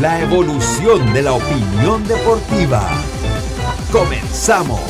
La evolución de la opinión deportiva. Comenzamos.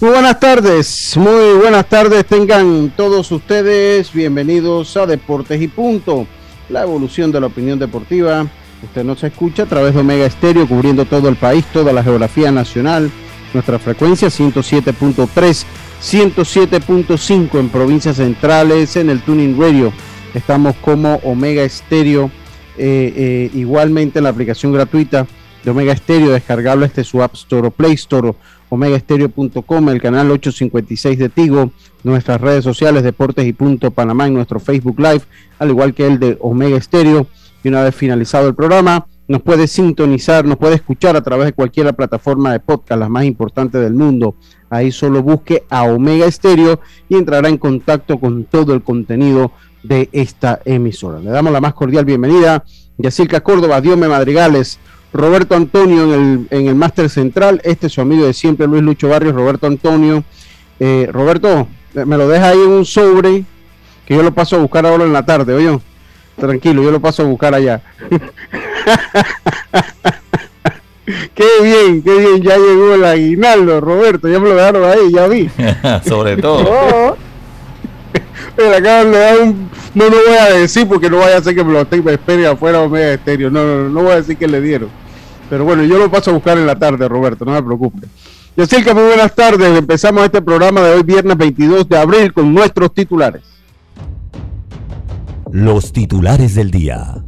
Muy buenas tardes, muy buenas tardes tengan todos ustedes, bienvenidos a Deportes y Punto, la evolución de la opinión deportiva. Usted nos escucha a través de Omega Estéreo, cubriendo todo el país, toda la geografía nacional. Nuestra frecuencia 107.3, 107.5 en provincias centrales, en el Tuning Radio. Estamos como Omega Estéreo, eh, eh, igualmente en la aplicación gratuita de Omega Estéreo, descargable este su App Store o Play Store omegaestereo.com, el canal 856 de Tigo, nuestras redes sociales Deportes y Punto Panamá en nuestro Facebook Live, al igual que el de Omega Estéreo. Y una vez finalizado el programa, nos puede sintonizar, nos puede escuchar a través de cualquier plataforma de podcast, las más importantes del mundo. Ahí solo busque a Omega Estéreo y entrará en contacto con todo el contenido de esta emisora. Le damos la más cordial bienvenida. Yacirca Córdoba, Diome Madrigales, Roberto Antonio en el, en el máster central. Este es su amigo de siempre, Luis Lucho Barrios, Roberto Antonio. Eh, Roberto, me lo deja ahí en un sobre que yo lo paso a buscar ahora en la tarde, oye. Tranquilo, yo lo paso a buscar allá. qué bien, qué bien, ya llegó el aguinaldo, Roberto, ya me lo dejaron ahí, ya vi. Sobre todo. Oh. Me acaban de dar un. No, no voy a decir porque no vaya a ser que me lo tenga espere afuera o media estéreo. No, no, no, no voy a decir que le dieron. Pero bueno, yo lo paso a buscar en la tarde, Roberto, no me preocupe. Que muy buenas tardes. Empezamos este programa de hoy, viernes 22 de abril, con nuestros titulares. Los titulares del día.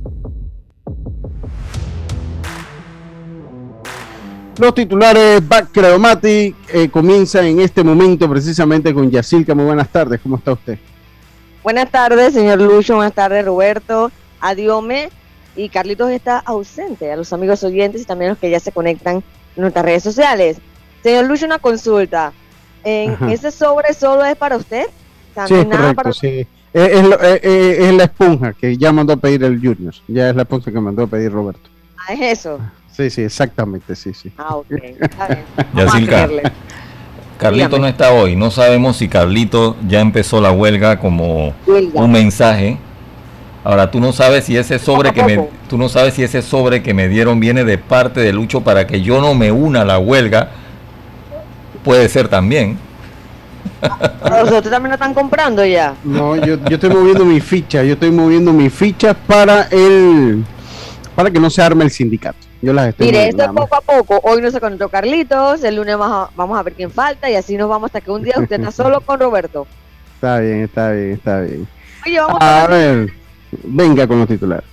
Los titulares Back Creomatic eh, comienza en este momento precisamente con Yacilca. Muy buenas tardes, ¿cómo está usted? Buenas tardes, señor Lucho. Buenas tardes, Roberto. Adiome. Y Carlitos está ausente. A los amigos oyentes y también a los que ya se conectan en nuestras redes sociales. Señor Lucho, una consulta. ¿En Ajá. ese sobre solo es para usted? Sí, También es nada correcto, para sí. Es, es lo- es la esponja que ya mandó a pedir el Junior. Ya es la esponja que mandó a pedir Roberto. Ah, es eso. Sí, sí, exactamente, sí, sí. Ah, ok. Está bien. Yacilca. Carlito Dígame. no está hoy. No sabemos si Carlito ya empezó la huelga como Huelga. un mensaje. Ahora tú no sabes si ese sobre que me tú no sabes si ese sobre que me dieron viene de parte de Lucho para que yo no me una a la huelga. Puede ser también. Los otros también lo están comprando ya. No, yo, yo estoy moviendo mi ficha, yo estoy moviendo mi ficha para el para que no se arme el sindicato. Yo las estoy Mire, esto es poco a poco. Hoy no se conectó Carlitos, el lunes vamos a, vamos a ver quién falta y así nos vamos hasta que un día usted está solo con Roberto. Está bien, está bien, está bien. Oye, vamos A a ver, venga con los titulares.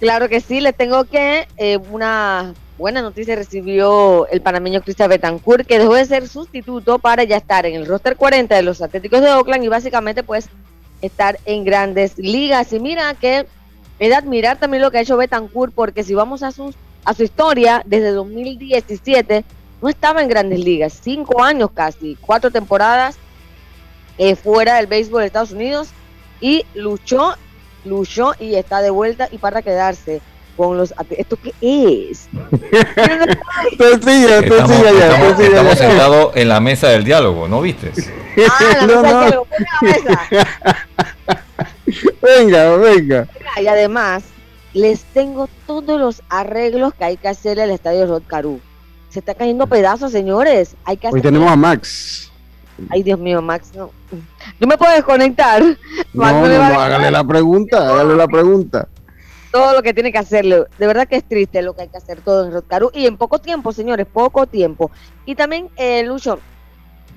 Claro que sí, les tengo que eh, una buena noticia recibió el panameño Cristian Betancourt, que dejó de ser sustituto para ya estar en el roster 40 de los Atléticos de Oakland y básicamente pues estar en grandes ligas. Y mira que es de admirar también lo que ha hecho Betancourt, porque si vamos a su, a su historia, desde 2017 no estaba en grandes ligas, cinco años casi, cuatro temporadas eh, fuera del béisbol de Estados Unidos y luchó luchó y está de vuelta y para quedarse con los ¿Esto qué es? Estamos, siga ya, estamos- estamos sentados en la mesa del diálogo, ¿no viste? Ah, No, mesa no. mesa. Venga, venga. Y además, les tengo todos los arreglos que hay que hacerle al estadio Rod Caru. Se está cayendo pedazos, señores. Hay que Hoy hacer. tenemos a Max. Ay, Dios mío, Max, no. Yo me puedo desconectar. No, Max no, no, hágale la pregunta, hágale la pregunta. todo lo que tiene que hacerle. De verdad que es triste lo que hay que hacer todo en Rotcaru y en poco tiempo, señores, poco tiempo. Y también, eh, Lucho,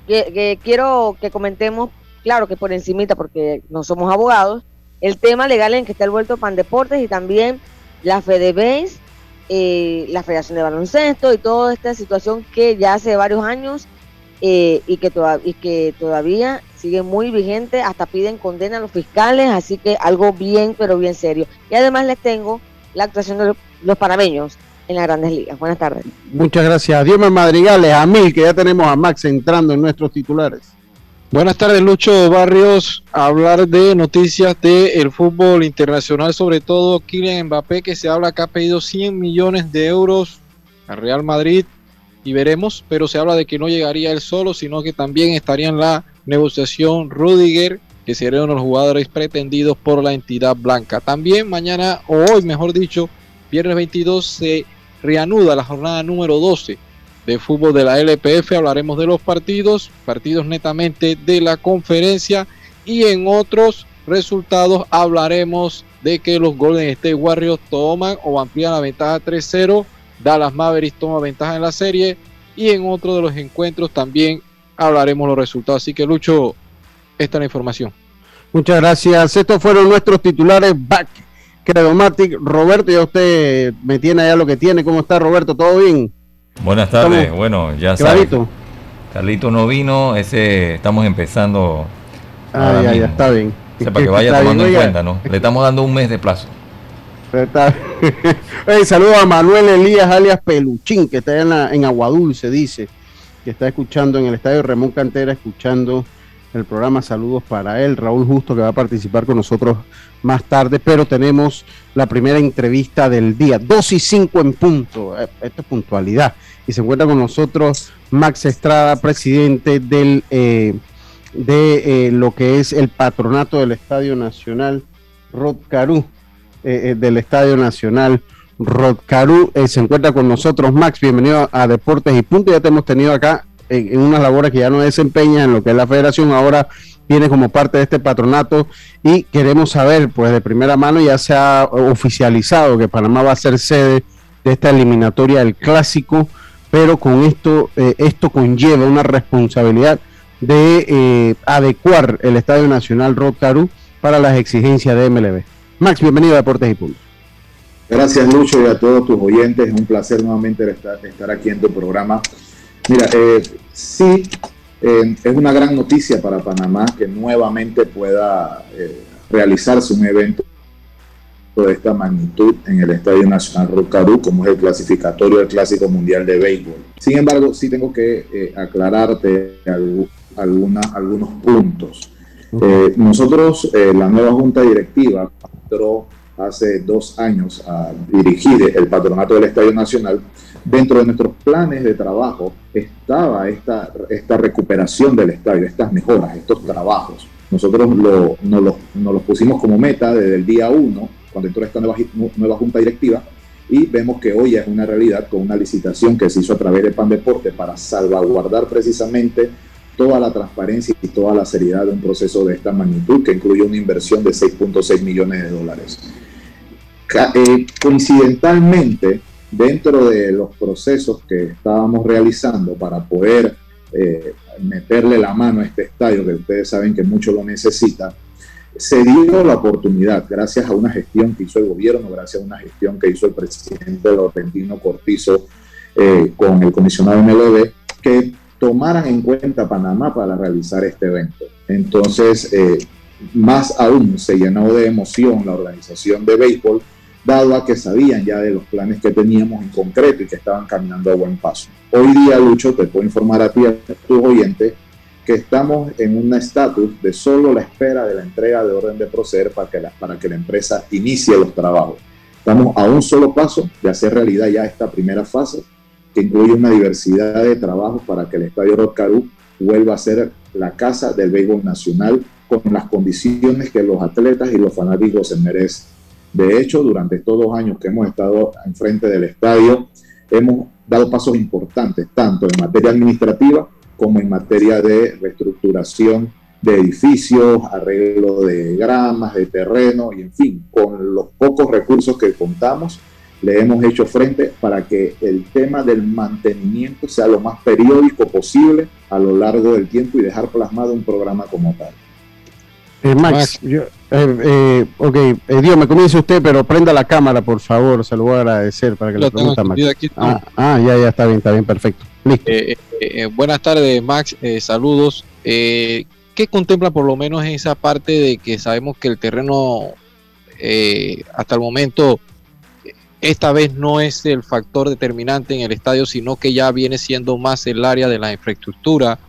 que, que quiero que comentemos, claro que por encimita, porque no somos abogados, el tema legal en que está el vuelto Pan Deportes y también la FedeBase, eh, la Federación de Baloncesto y toda esta situación que ya hace varios años eh, y, que y que todavía sigue muy vigente, hasta piden condena a los fiscales, así que algo bien, pero bien serio. Y además les tengo la actuación de los panameños en las grandes ligas. Buenas tardes. Muchas gracias. Dios Madrigales, a mil, que ya tenemos a Max entrando en nuestros titulares. Buenas tardes, Lucho Barrios. hablar de noticias del fútbol internacional, sobre todo Kylian Mbappé, que se habla que ha pedido 100 millones de euros al Real Madrid y veremos, pero se habla de que no llegaría él solo, sino que también estaría en la negociación Rudiger, que sería uno de los jugadores pretendidos por la entidad blanca. También mañana, o hoy mejor dicho, viernes 22, se reanuda la jornada número 12 de fútbol de la LPF. Hablaremos de los partidos, partidos netamente de la conferencia y en otros resultados hablaremos de que los Golden State Warriors toman o amplían la ventaja 3-0. Dallas Mavericks toma ventaja en la serie y en otro de los encuentros también hablaremos los resultados. Así que Lucho, esta es la información. Muchas gracias. Estos fueron nuestros titulares back. Credomatic, Roberto, ya usted me tiene allá lo que tiene. ¿Cómo está Roberto? ¿Todo bien? Buenas tardes. Bueno, ya sabes. Carlito no vino, ese estamos empezando. Ah, ya, ya, está bien. para que vaya tomando en cuenta, ¿no? Le estamos dando un mes de plazo. saludos a Manuel Elías alias Peluchín, que está en, la, en Aguadulce, dice, que está escuchando en el estadio Ramón Cantera, escuchando el programa. Saludos para él, Raúl Justo, que va a participar con nosotros más tarde, pero tenemos la primera entrevista del día, 2 y 5 en punto, eh, esto es puntualidad. Y se encuentra con nosotros Max Estrada, presidente del, eh, de eh, lo que es el patronato del Estadio Nacional Rodcarú, eh, del Estadio Nacional Rodcarú. se encuentra con nosotros Max, bienvenido a, Deportes y Punto. Ya te hemos tenido acá en, unas labores que ya no desempeña en lo que es la federación, ahora viene como parte de este patronato y queremos saber, pues de primera mano ya se ha oficializado que Panamá va a ser sede de esta eliminatoria del clásico pero con esto, eh, esto conlleva una responsabilidad de eh, adecuar el Estadio Nacional Rotaru para las exigencias de MLB. Max, bienvenido a Deportes y Puntos. Gracias Lucho y a todos tus oyentes, es un placer nuevamente estar, aquí en tu programa. Mira, eh, sí, es una gran noticia para Panamá que nuevamente pueda realizarse un evento de esta magnitud en el Estadio Nacional Rocadú, como es el clasificatorio del Clásico Mundial de Béisbol. Sin embargo, sí tengo que eh, aclararte algunos puntos. Eh, nosotros, eh, la nueva Junta Directiva, entró hace dos años a dirigir el patronato del Estadio Nacional. Dentro de nuestros planes de trabajo estaba esta, esta recuperación del estadio, estas mejoras, estos trabajos. Nosotros lo, nos, los, nos los pusimos como meta desde el día uno cuando entró esta nueva, nueva junta directiva y vemos que hoy es una realidad con una licitación que se hizo a través de Pan Deporte para salvaguardar precisamente toda la transparencia y toda la seriedad de un proceso de esta magnitud que incluye una inversión de 6.6 millones de dólares. Eh, coincidentalmente, dentro de los procesos que estábamos realizando para poder eh, meterle la mano a este estadio, que ustedes saben que mucho lo necesita, se dio la oportunidad, gracias a una gestión que hizo el gobierno, gracias a una gestión que hizo el presidente Laurentino Cortizo eh, con el comisionado MLB, que tomaran en cuenta Panamá para realizar este evento. Entonces, eh, más aún se llenó de emoción la organización de béisbol, dado a que sabían ya de los planes que teníamos en concreto y que estaban caminando a buen paso. Hoy día, Lucho, te puedo informar a ti, a tus oyentes, que estamos en un estatus de solo la espera de la entrega de orden de proceder para que la, para que la empresa inicie los trabajos. Estamos a un solo paso de hacer realidad ya esta primera fase, que incluye una diversidad de trabajos para que el Estadio Rotcarú vuelva a ser la casa del béisbol nacional con las condiciones que los atletas y los fanáticos se merecen. De hecho, durante estos dos años que hemos estado enfrente del estadio, hemos dado pasos importantes, tanto en materia administrativa como en materia de reestructuración de edificios, arreglo de gramas, de terreno y en fin, con los pocos recursos que contamos, le hemos hecho frente para que el tema del mantenimiento sea lo más periódico posible a lo largo del tiempo y dejar plasmado un programa como tal. Eh, Max, Yo, eh, ok, Dios, me comience usted, pero prenda la cámara, por favor, se lo voy a agradecer para que le pregunte a Max. Ah, ah, ya, ya, está bien, está bien, perfecto. Listo. buenas tardes, Max, saludos. ¿Qué contempla por lo menos en esa parte de que sabemos que el terreno hasta el momento esta vez no es el factor determinante en el estadio, sino que ya viene siendo más el área de la infraestructura,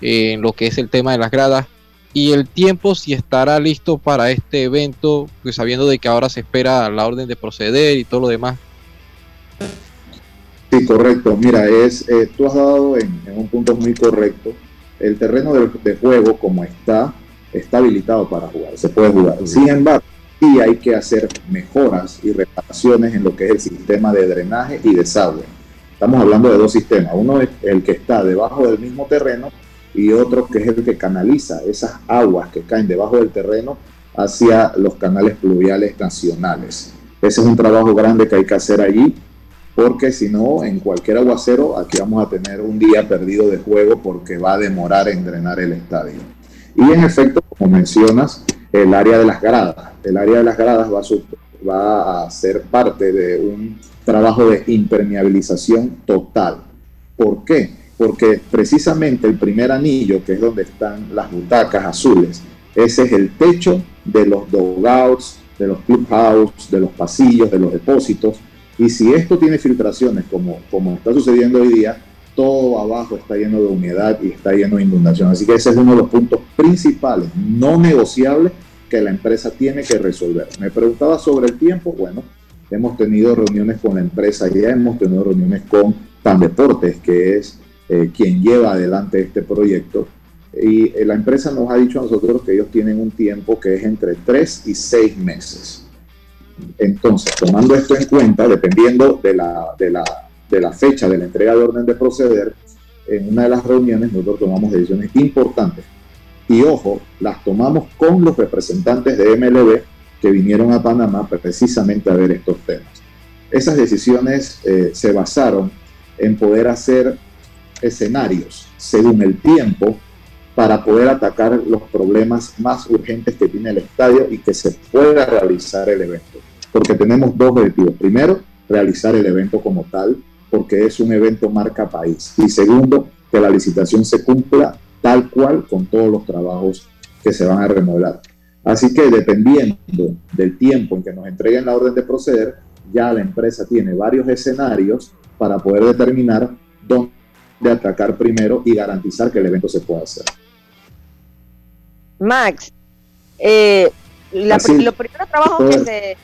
eh, en lo que es el tema de las gradas y el tiempo si estará listo para este evento, pues sabiendo de que ahora se espera la orden de proceder y todo lo demás. Sí, correcto. Mira, es eh, tú has dado en, un punto muy correcto. El terreno de, de, juego como está, está habilitado para jugar, se puede jugar. Sin embargo, y hay que hacer mejoras y reparaciones en lo que es el sistema de drenaje y desagüe. Estamos hablando de dos sistemas, uno es el que está debajo del mismo terreno y otro que es el que canaliza esas aguas que caen debajo del terreno hacia los canales pluviales nacionales. Ese es un trabajo grande que hay que hacer allí, porque si no, en cualquier aguacero, aquí vamos a tener un día perdido de juego porque va a demorar en drenar el estadio. Y en efecto, como mencionas, el área de las gradas. El área de las gradas va a, va a ser parte de un trabajo de impermeabilización total. ¿Por qué? Porque precisamente el primer anillo, que es donde están las butacas azules, ese es el techo de los dogouts, de los clubhouse, de los pasillos, de los depósitos. Y si esto tiene filtraciones, como, como está sucediendo hoy día, todo abajo está lleno de humedad y está lleno de inundación. Así que ese es uno de los puntos principales, no negociables, que la empresa tiene que resolver. Me preguntaba sobre el tiempo. Bueno, hemos tenido reuniones con la empresa, ya hemos tenido reuniones con Pan Deportes, que es eh, quien lleva adelante este proyecto. Y eh, la empresa nos ha dicho a nosotros que ellos tienen un tiempo que es entre tres y seis meses. Entonces, tomando esto en cuenta, dependiendo de la, de la de la fecha de la entrega de orden de proceder, en una de las reuniones nosotros tomamos decisiones importantes. Y ojo, las tomamos con los representantes de MLB que vinieron a Panamá precisamente a ver estos temas. Esas decisiones eh, se basaron en poder hacer escenarios según el tiempo para poder atacar los problemas más urgentes que tiene el estadio y que se pueda realizar el evento. Porque tenemos dos objetivos. Primero, realizar el evento como tal, porque es un evento marca país. Y segundo, que la licitación se cumpla tal cual con todos los trabajos que se van a remodelar. Así que dependiendo del tiempo en que nos entreguen la orden de proceder, ya la empresa tiene varios escenarios para poder determinar dónde atacar primero y garantizar que el evento se pueda hacer. Max, eh, los primeros trabajos que se,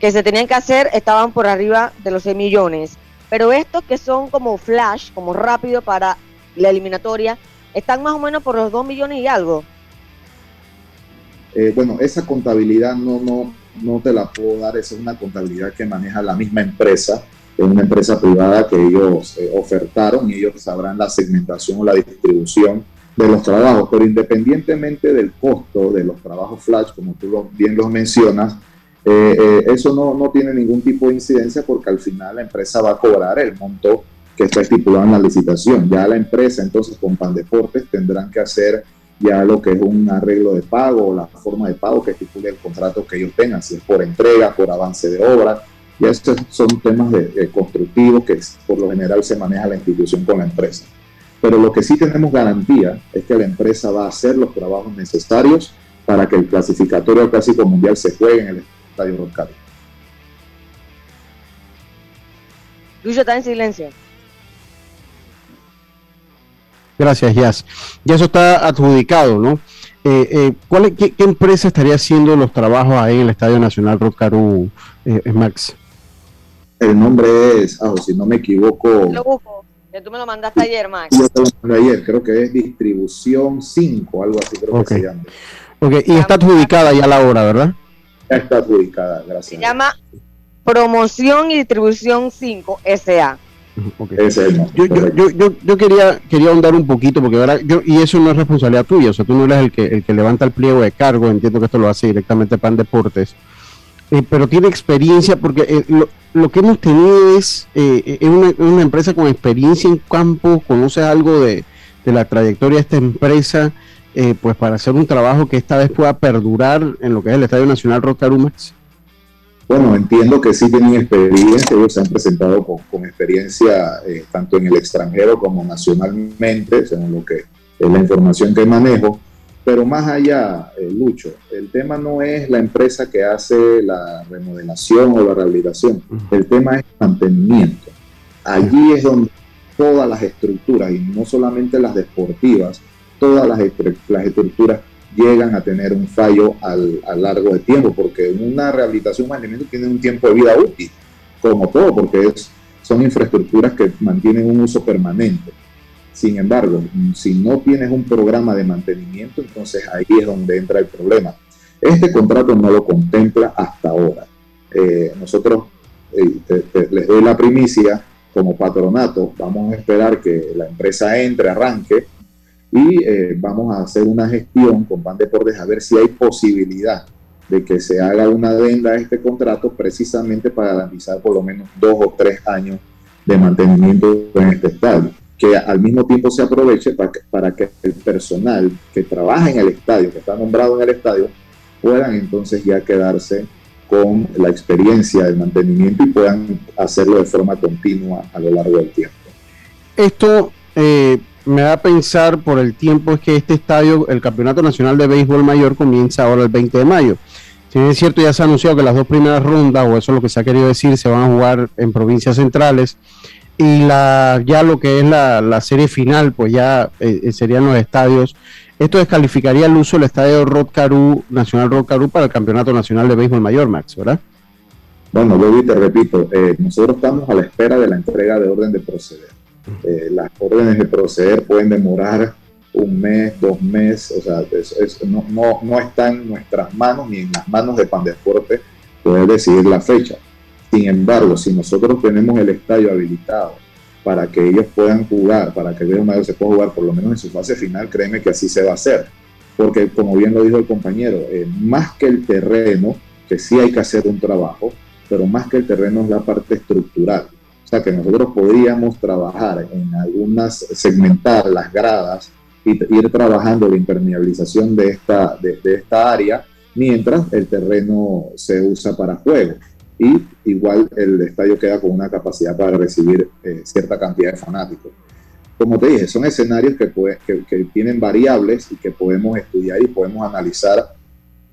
que se tenían que hacer estaban por arriba de los 6 millones. Pero estos que son como flash, como rápido para la eliminatoria, están más o menos por los 2 millones y algo. Eh, bueno, esa contabilidad no, no, no te la puedo dar, esa es una contabilidad que maneja la misma empresa, es una empresa privada que ellos eh, ofertaron y ellos sabrán la segmentación o la distribución de los trabajos, pero independientemente del costo de los trabajos flash, como tú bien los mencionas, eh, eh, eso no, no, tiene ningún tipo de incidencia porque al final la empresa va a cobrar el monto que está estipulado en la licitación. Ya la empresa entonces con Pandeportes tendrán que hacer ya lo que es un arreglo de pago o la forma de pago que estipule el contrato que ellos tengan, si es por entrega, por avance de obra. Ya estos son temas de, constructivos que por lo general se maneja la institución con la empresa. Pero lo que sí tenemos garantía es que la empresa va a hacer los trabajos necesarios para que el clasificatorio al Clásico Mundial se juegue en el Estadio Roncal. Lucho está en silencio. Gracias, Jazz. Ya eso está adjudicado, ¿no? Eh, eh, ¿cuál, qué, empresa estaría haciendo los trabajos ahí en el Estadio Nacional Rocaru, eh, Max? El nombre es, ah, si no me equivoco. Lo busco, que tú me lo mandaste ayer, Max. Yo te lo mandé ayer, creo que es Distribución 5, algo así creo que se llama. Ok, y está adjudicada ya la hora, ¿verdad? está adjudicada, gracias. Se llama Promoción y Distribución 5 SA. Yo, yo, yo, yo, quería, quería ahondar un poquito, porque ahora yo, y eso no es responsabilidad tuya, o sea, tú no eres el que, el que levanta el pliego de cargo, entiendo que esto lo hace directamente Pan Deportes, eh, pero tiene experiencia, porque eh, lo, lo, que hemos tenido es, eh, una, una, empresa con experiencia en campo, conoce algo de, de la trayectoria de esta empresa, eh, pues para hacer un trabajo que esta vez pueda perdurar en lo que es el Estadio Nacional Rocarumax? Bueno, entiendo que sí tienen experiencia, ellos se han presentado con, experiencia eh, tanto en el extranjero como nacionalmente, según lo que es la información que manejo. Pero más allá, eh, Lucho, el tema no es la empresa que hace la remodelación o la rehabilitación, el tema es mantenimiento. Allí es donde todas las estructuras, y no solamente las deportivas, todas las, las estructuras llegan a tener un fallo al, a largo de tiempo, porque una rehabilitación, mantenimiento tiene un tiempo de vida útil, como todo, porque es, son infraestructuras que mantienen un uso permanente. Sin embargo, si no tienes un programa de mantenimiento, entonces ahí es donde entra el problema. Este contrato no lo contempla hasta ahora. Eh, nosotros eh, les doy la primicia como patronato, vamos a esperar que la empresa entre, arranque, y eh, vamos a hacer una gestión con Pan Deportes a ver si hay posibilidad de que se haga una adenda a este contrato precisamente para garantizar por lo menos dos o tres años de mantenimiento en este estadio, que al mismo tiempo se aproveche para que, para que el personal que trabaja en el estadio, que está nombrado en el estadio, puedan entonces ya quedarse con la experiencia de mantenimiento y puedan hacerlo de forma continua a lo largo del tiempo. Esto eh, me da a pensar por el tiempo es que este estadio, el Campeonato Nacional de Béisbol Mayor, comienza ahora el 20 de mayo. Si es cierto, ya se ha anunciado que las dos primeras rondas, o eso es lo que se ha querido decir, se van a jugar en provincias centrales. Y la, ya lo que es la, serie final, pues ya eh, eh, serían los estadios. Esto descalificaría el uso del estadio Rod Nacional Rod para el Campeonato Nacional de Béisbol Mayor, Max, ¿verdad? Bueno, Bobby, te repito, eh, nosotros estamos a la espera de la entrega de orden de proceder eh, las órdenes de proceder pueden demorar un mes, dos meses, o sea, no, no, no, está en nuestras manos ni en las manos de Pandeporte poder decidir la fecha. Sin embargo, si nosotros tenemos el estadio habilitado para que ellos puedan jugar, para que el Mayor se pueda jugar por lo menos en su fase final, créeme que así se va a hacer. Porque como bien lo dijo el compañero, eh, más que el terreno, que sí hay que hacer un trabajo, pero más que el terreno es la parte estructural que nosotros podríamos trabajar en algunas, segmentar las gradas y ir trabajando la impermeabilización de esta, de, esta área mientras el terreno se usa para juego. Y igual el estadio queda con una capacidad para recibir eh, cierta cantidad de fanáticos. Como te dije, son escenarios que, que, que tienen variables y que podemos estudiar y podemos analizar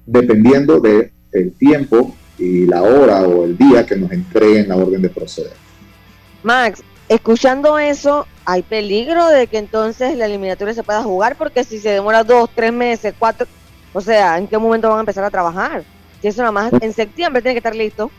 dependiendo del el tiempo y la hora o el día que nos entreguen la orden de proceder. Max, escuchando eso, hay peligro de que entonces la eliminatoria se pueda jugar, porque si se demora dos, tres meses, cuatro, o sea, ¿en qué momento van a empezar a trabajar? Si eso nada más en septiembre tiene que estar listo.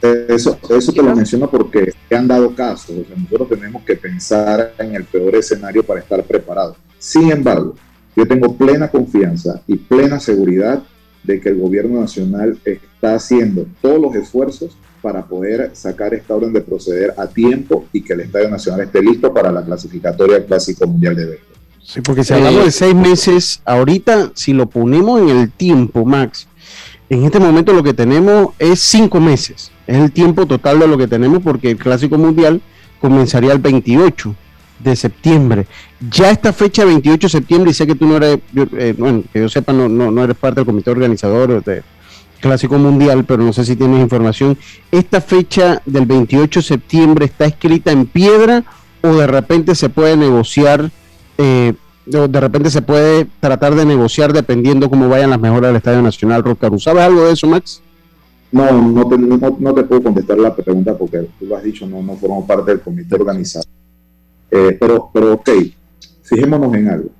Eso, eso te lo menciono porque se han dado casos. O sea, nosotros tenemos que pensar en el peor escenario para estar preparados. Sin embargo, yo tengo plena confianza y plena seguridad de que el gobierno nacional está haciendo todos los esfuerzos para poder sacar esta orden de proceder a tiempo y que el Estadio Nacional esté listo para la clasificatoria del Clásico Mundial de Béisbol. Sí, porque si hablamos de seis meses, ahorita si lo ponemos en el tiempo, Max, en este momento lo que tenemos es cinco meses. Es el tiempo total de lo que tenemos porque el Clásico Mundial comenzaría el 28 de septiembre. Ya esta fecha, 28 de septiembre, y sé que tú no eres, eh, bueno, que yo sepa, no, no, no eres parte del comité organizador de, Clásico Mundial, pero no sé si tienes información. ¿Esta fecha del 28 de septiembre está escrita en piedra o de repente se puede negociar, eh, o de repente se puede tratar de negociar dependiendo cómo vayan las mejoras del Estadio Nacional Rocaru? ¿Sabes algo de eso, Max? No, no te, no, te puedo contestar la pregunta porque tú lo has dicho, no, no formo parte del comité organizado. Eh, pero, pero ok, fijémonos en algo.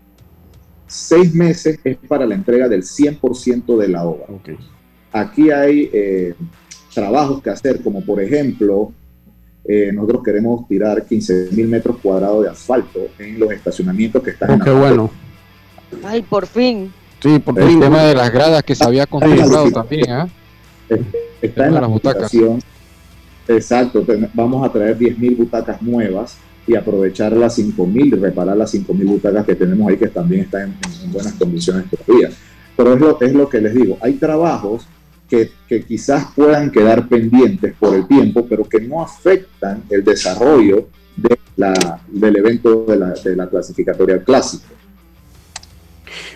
Seis meses es para la entrega del 100% de la obra. Okay. Aquí hay eh, trabajos que hacer, como por ejemplo, eh, nosotros queremos tirar 15 mil metros cuadrados de asfalto en los estacionamientos que están oh, en qué bueno. Ay, por fin. Sí, por fin. El tema de las gradas que se había contemplado también, ¿ah? Está en la butacas. Exacto, vamos a traer 10 mil butacas nuevas y aprovechar las 5 mil, reparar las 5 mil butacas que tenemos ahí que también están en, buenas condiciones todavía. Pero es lo, es lo que les digo, hay trabajos que, quizás puedan quedar pendientes por el tiempo, pero que no afectan el desarrollo de la, del evento de la, de la clasificatoria clásica.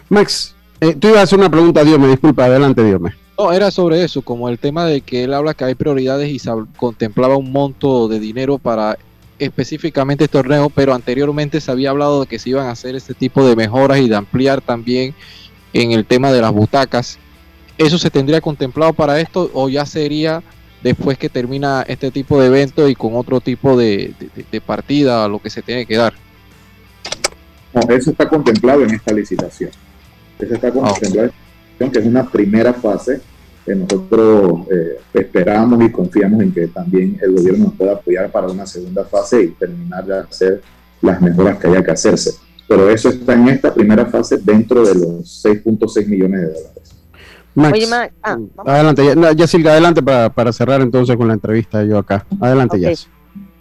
Max, eh, tú ibas a hacer una pregunta, Dios me disculpa, adelante, Dios me. No, era sobre eso, como el tema de que él habla que hay prioridades y se contemplaba un monto de dinero para específicamente este torneo, pero anteriormente se había hablado de que se iban a hacer este tipo de mejoras y de ampliar también en el tema de las butacas. ¿Eso se tendría contemplado para esto o ya sería después que termina este tipo de evento y con otro tipo de, partida lo que se tiene que dar? No, eso está contemplado en esta licitación. Eso está ah, contemplado en que es una primera fase que nosotros eh, esperamos y confiamos en que también el gobierno nos pueda apoyar para una segunda fase y terminar de hacer las mejoras que haya que hacerse. Pero eso está en esta primera fase dentro de los 6.6 millones de dólares. Oye, Max, ah, adelante, ya, adelante para, cerrar entonces con la entrevista yo acá. Adelante, okay.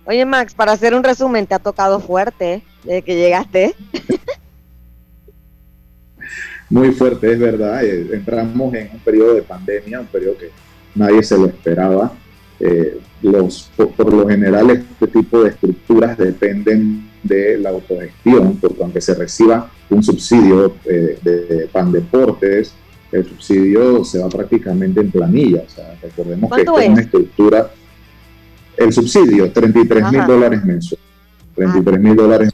Oye, Max, para hacer un resumen, te ha tocado fuerte desde que llegaste. muy fuerte, es verdad. Eh, entramos en un periodo de pandemia, un periodo que nadie se lo esperaba. Eh, los, por, lo general, este tipo de estructuras dependen de la autogestión, porque aunque se reciba un subsidio eh, de Pan Deportes, el subsidio se va prácticamente en planilla. O sea, recordemos que es una estructura. El subsidio, 33 mil dólares mensuales. 33 mil dólares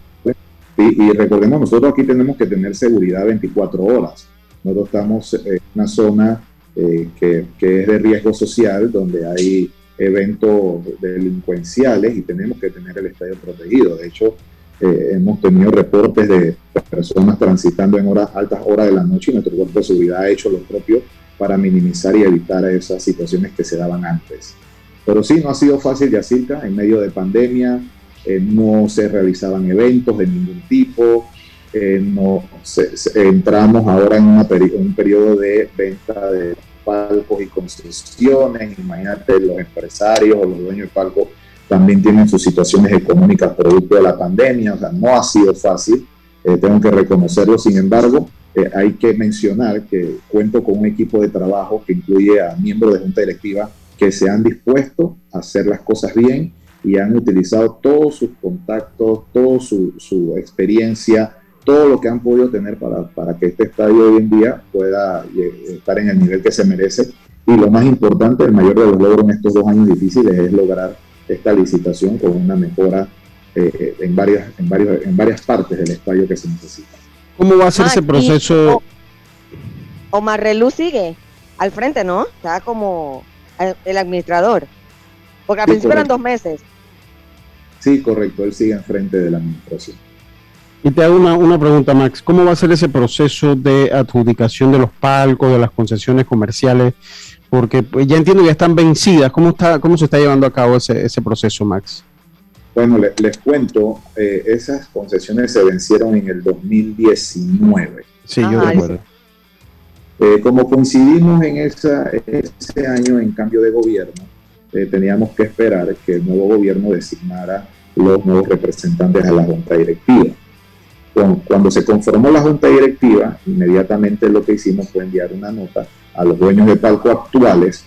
y, recordemos, nosotros aquí tenemos que tener seguridad 24 horas. Nosotros estamos en una zona eh, que, que, es de riesgo social, donde hay eventos delincuenciales y tenemos que tener el estadio protegido. De hecho, eh, hemos tenido reportes de personas transitando en horas altas horas de la noche y nuestro cuerpo de seguridad ha hecho lo propio para minimizar y evitar esas situaciones que se daban antes. Pero sí, no ha sido fácil, Yacirca, en medio de pandemia, eh, no se realizaban eventos de ningún tipo, eh, no entramos ahora en un periodo de venta de palcos y concesiones, imagínate los empresarios o los dueños de palcos también tienen sus situaciones económicas producto de la pandemia, o sea, no ha sido fácil, eh, tengo que reconocerlo, sin embargo, hay que mencionar que cuento con un equipo de trabajo que incluye a miembros de junta directiva que se han dispuesto a hacer las cosas bien y han utilizado todos sus contactos, toda su, experiencia, todo lo que han podido tener para, para, que este estadio hoy en día pueda eh, estar en el nivel que se merece. Y lo más importante, el mayor de los logros en estos dos años difíciles es lograr esta licitación con una mejora eh, en, varias, en, varios, en varias partes del estadio que se necesita. ¿Cómo va a ser ese proceso? Omar Relú sigue al frente, ¿no? Está como el administrador. Porque al principio eran dos meses. Sí, correcto, él sigue enfrente de la administración. Y te hago una, pregunta, Max. ¿Cómo va a ser ese proceso de adjudicación de los palcos, de las concesiones comerciales? Porque pues, ya entiendo que ya están vencidas. ¿Cómo, está, cómo se está llevando a cabo ese, proceso, Max? Bueno, les, cuento, eh, esas concesiones se vencieron en el 2019. Sí, yo recuerdo. Eh, como coincidimos en esa, ese año en cambio de gobierno, eh, teníamos que esperar que el nuevo gobierno designara los nuevos representantes a la junta directiva. Cuando se conformó la junta directiva, inmediatamente lo que hicimos fue enviar una nota a los dueños de palco actuales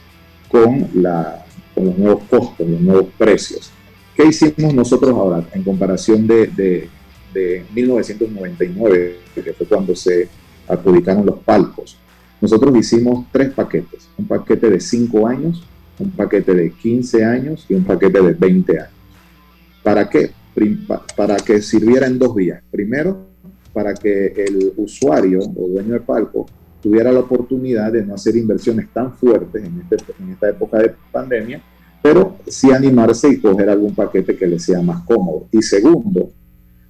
con, la, con los nuevos costos, los nuevos precios. ¿Qué hicimos nosotros ahora en comparación de, de, de 1999, que fue cuando se adjudicaron los palcos? Nosotros hicimos tres paquetes, un paquete de cinco años, un paquete de 15 años y un paquete de 20 años. ¿Para qué? Para que sirviera en dos vías. Primero, para que el usuario o dueño de palco tuviera la oportunidad de no hacer inversiones tan fuertes en, este, en esta época de pandemia, pero sí animarse y coger algún paquete que le sea más cómodo. Y segundo,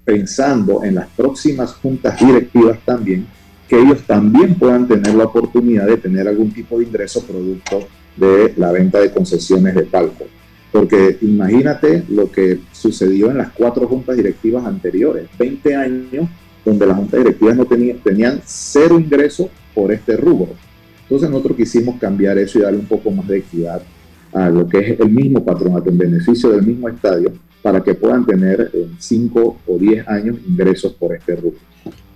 pensando en las próximas juntas directivas también, que ellos también puedan tener la oportunidad de tener algún tipo de ingreso producto de la venta de concesiones de palco. Porque imagínate lo que sucedió en las cuatro juntas directivas anteriores, 20 años donde las juntas directivas no tenían, tenían cero ingreso por este rubro. Entonces nosotros quisimos cambiar eso y darle un poco más de equidad a lo que es el mismo patronato en beneficio del mismo estadio para que puedan tener en 5 o 10 años ingresos por este rubro.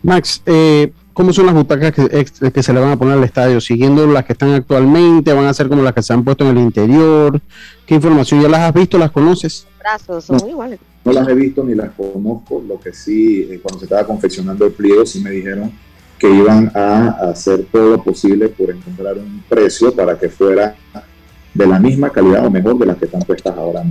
Max, eh, ¿Cómo son las butacas que, se le van a poner al estadio? ¿Siguiendo las que están actualmente? ¿Van a ser como las que se han puesto en el interior? ¿Qué información? ¿Ya las has visto? ¿Las conoces? Brazos, son no, iguales. No las he visto ni las conozco. Lo que sí, eh, cuando se estaba confeccionando el pliego, sí me dijeron que iban a hacer todo lo posible por encontrar un precio para que fuera de la misma calidad o mejor de la que están puestas ahora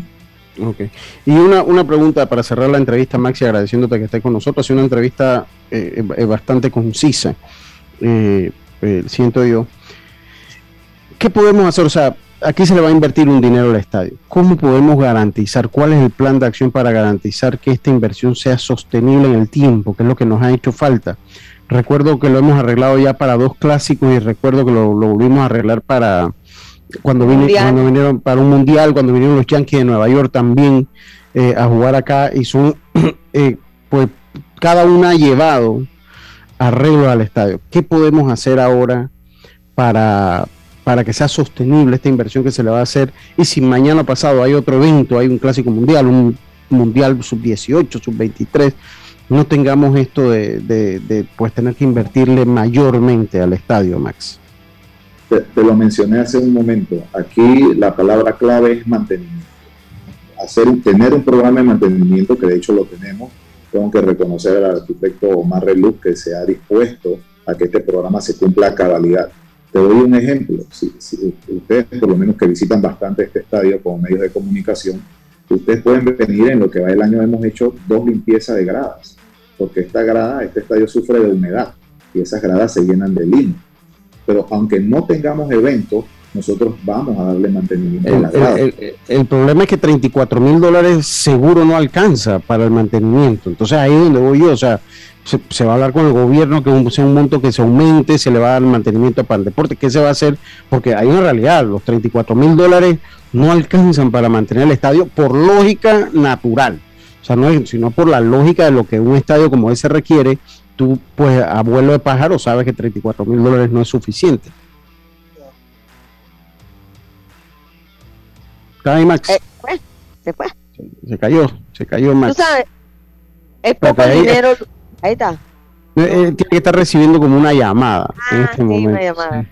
Ok. Y una, una pregunta para cerrar la entrevista, Maxi, agradeciéndote que estés con nosotros. Es una entrevista eh, eh, bastante concisa, eh, siento yo. ¿Qué podemos hacer? O sea, aquí se le va a invertir un dinero al estadio. ¿Cómo podemos garantizar? ¿Cuál es el plan de acción para garantizar que esta inversión sea sostenible en el tiempo? Que es lo que nos ha hecho falta. Recuerdo que lo hemos arreglado ya para dos clásicos y recuerdo que lo volvimos a arreglar para, cuando, cuando vinieron para un mundial, cuando vinieron los Yankees de Nueva York también eh, a jugar acá y son, eh, pues cada una ha llevado arreglos al estadio. ¿Qué podemos hacer ahora para, para que sea sostenible esta inversión que se le va a hacer? Y si mañana pasado hay otro evento, hay un clásico mundial, un mundial sub-18, sub-23, no tengamos esto de, de pues tener que invertirle mayormente al estadio, Max te, lo mencioné hace un momento, aquí la palabra clave es mantenimiento. Hacer, tener un programa de mantenimiento, que de hecho lo tenemos, tengo que reconocer al arquitecto Omar Reluz que se ha dispuesto a que este programa se cumpla a cabalidad. Te doy un ejemplo, si, ustedes por lo menos que visitan bastante este estadio con medios de comunicación, ustedes pueden venir en lo que va el año hemos hecho dos limpiezas de gradas, porque esta grada, este estadio sufre de humedad y esas gradas se llenan de limo pero aunque no tengamos eventos, nosotros vamos a darle mantenimiento el, a la El, problema es que 34 mil dólares seguro no alcanza para el mantenimiento. Entonces ahí es donde voy yo, o sea, se, va a hablar con el gobierno que sea un monto que se aumente, se le va a dar mantenimiento para el deporte. ¿Qué se va a hacer? Porque hay una realidad, los 34 mil dólares no alcanzan para mantener el estadio por lógica natural. O sea, no es, sino por la lógica de lo que un estadio como ese requiere tú, pues, abuelo de pájaro, sabes que 34 mil dólares no es suficiente. ¿Está Max? Eh, se fue. Se, cayó, se cayó Max. Tú sabes, es poco dinero. Ahí está. Eh, eh, tiene que estar recibiendo como una llamada en ah, este sí, momento. Una llamada.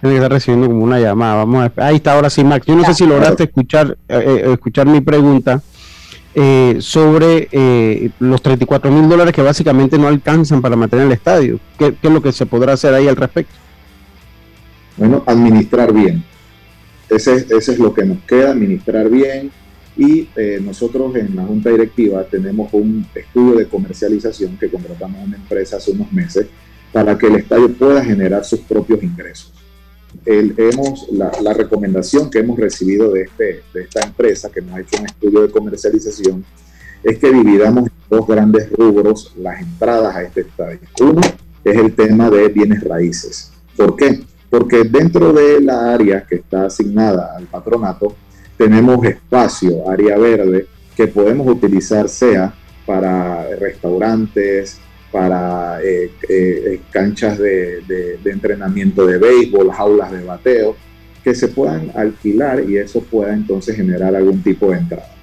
Tiene que estar recibiendo como una llamada. Vamos a, ahí está, ahora sí, Max. Yo no sé si lograste escuchar, escuchar mi pregunta. Eh, sobre eh, los 34 mil dólares que básicamente no alcanzan para mantener el estadio. ¿Qué, es lo que se podrá hacer ahí al respecto? Bueno, administrar bien. Ese, es lo que nos queda, administrar bien. Y eh, nosotros en la Junta Directiva tenemos un estudio de comercialización que contratamos a una empresa hace unos meses para que el estadio pueda generar sus propios ingresos hemos, la, recomendación que hemos recibido de, este, de esta empresa que nos ha hecho un estudio de comercialización es que dividamos en dos grandes rubros las entradas a este estadio. Uno es el tema de bienes raíces. ¿Por qué? Porque dentro de la área que está asignada al patronato tenemos espacio, área verde, que podemos utilizar sea para restaurantes, para eh, eh, canchas de, entrenamiento de béisbol, jaulas de bateo, que se puedan alquilar y eso pueda entonces generar algún tipo de entrada.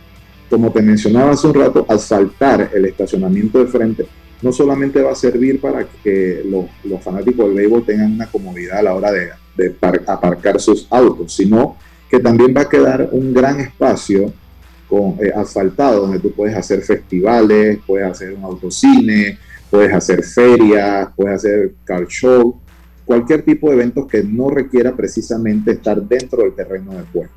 Como te mencionaba hace un rato, asaltar el estacionamiento de frente no solamente va a servir para que los, fanáticos del béisbol tengan una comodidad a la hora de, aparcar sus autos, sino que también va a quedar un gran espacio con, eh, asfaltado donde tú puedes hacer festivales, puedes hacer un autocine, puedes hacer ferias, puedes hacer car show, cualquier tipo de eventos que no requiera precisamente estar dentro del terreno de juego.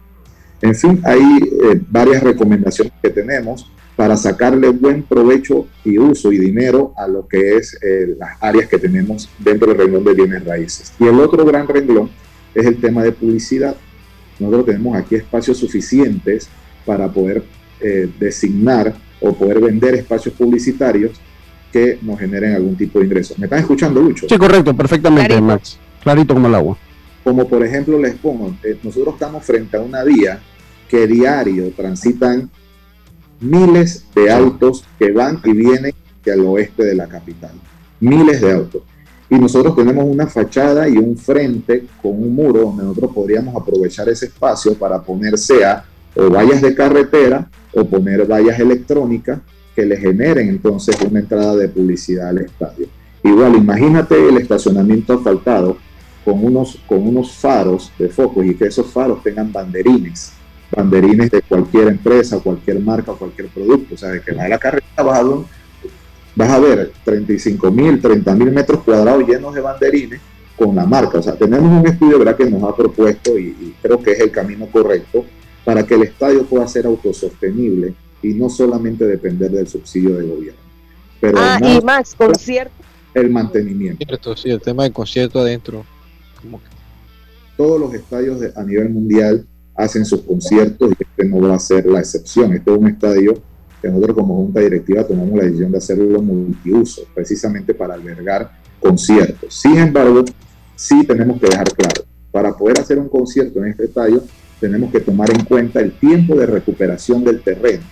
En fin, hay eh, varias recomendaciones que tenemos para sacarle buen provecho y uso y dinero a lo que es eh, las áreas que tenemos dentro del renglón de bienes raíces. Y el otro gran renglón es el tema de publicidad. Nosotros tenemos aquí espacios suficientes para poder eh, designar o poder vender espacios publicitarios que nos generen algún tipo de ingreso. ¿Me están escuchando, Lucho? Sí, correcto, perfectamente, Max. Clarito como el agua. Como por ejemplo les pongo, eh, nosotros estamos frente a una vía que diario transitan miles de autos que van y vienen hacia el oeste de la capital. Miles de autos. Y nosotros tenemos una fachada y un frente con un muro donde nosotros podríamos aprovechar ese espacio para poner sea o vallas de carretera o poner vallas electrónicas que le generen entonces una entrada de publicidad al estadio. Igual, imagínate el estacionamiento asfaltado con unos, con unos faros de focos y que esos faros tengan banderines, banderines de cualquier empresa, cualquier marca, cualquier producto. O sea, de que va de la carrera bajado vas a ver 35 mil, 30 mil metros cuadrados llenos de banderines con la marca. O sea, tenemos un estudio ¿verdad? que nos ha propuesto y, creo que es el camino correcto para que el estadio pueda ser autosostenible y no solamente depender del subsidio del gobierno. Pero ah, y Max, concierto. El mantenimiento. sí, el tema del concierto adentro. Todos los estadios a nivel mundial hacen sus conciertos y este no va a ser la excepción. Este es un estadio que nosotros como junta directiva tomamos la decisión de hacerlo multiuso, precisamente para albergar conciertos. Sin embargo, sí tenemos que dejar claro, para poder hacer un concierto en este estadio, tenemos que tomar en cuenta el tiempo de recuperación del terreno,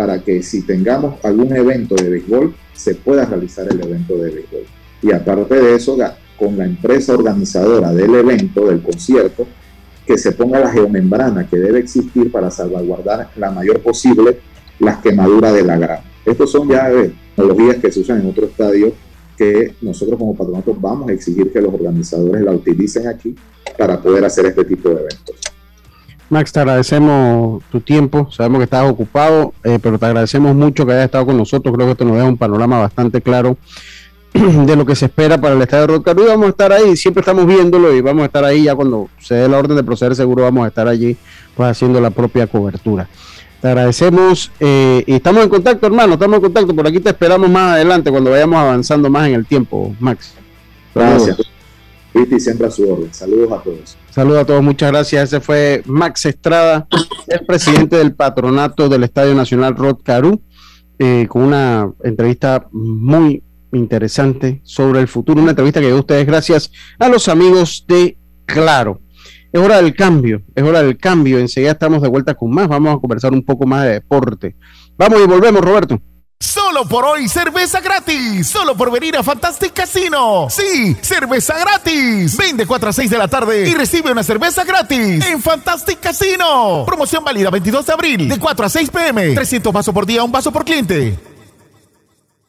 para que si tengamos algún evento de béisbol, se pueda realizar el evento de béisbol. Y aparte de eso, con la empresa organizadora del evento, del concierto, que se ponga la geomembrana que debe existir para salvaguardar la mayor posible las quemaduras de la grama. Estos son ya eh, tecnologías que se usan en otro estadio que nosotros como patronato vamos a exigir que los organizadores la utilicen aquí para poder hacer este tipo de eventos. Max, te agradecemos tu tiempo, sabemos que estás ocupado, eh, pero te agradecemos mucho que hayas estado con nosotros, creo que esto nos da un panorama bastante claro de lo que se espera para el estadio de Rod vamos a estar ahí, siempre estamos viéndolo y vamos a estar ahí ya cuando se dé la orden de proceder seguro vamos a estar allí pues haciendo la propia cobertura. Te agradecemos eh, y estamos en contacto, hermano. Estamos en contacto. Por aquí te esperamos más adelante cuando vayamos avanzando más en el tiempo, Max. Gracias. Y siempre a su orden. Saludos a todos. Saludos a todos, muchas gracias. Ese fue Max Estrada, el presidente del patronato del Estadio Nacional Rod Caru, eh, con una entrevista muy interesante sobre el futuro. Una entrevista que dio ustedes gracias a los amigos de Claro. Es hora del cambio, es hora del cambio. Enseguida estamos de vuelta con más. Vamos a conversar un poco más de deporte. Vamos y volvemos, Roberto. Solo por hoy, cerveza gratis. Solo por venir a Fantastic Casino. Sí, cerveza gratis. Ven de 4 a 6 de la tarde y recibe una cerveza gratis en Fantastic Casino. Promoción válida 22 de abril, de 4 a 6 pm. 300 vasos por día, un vaso por cliente.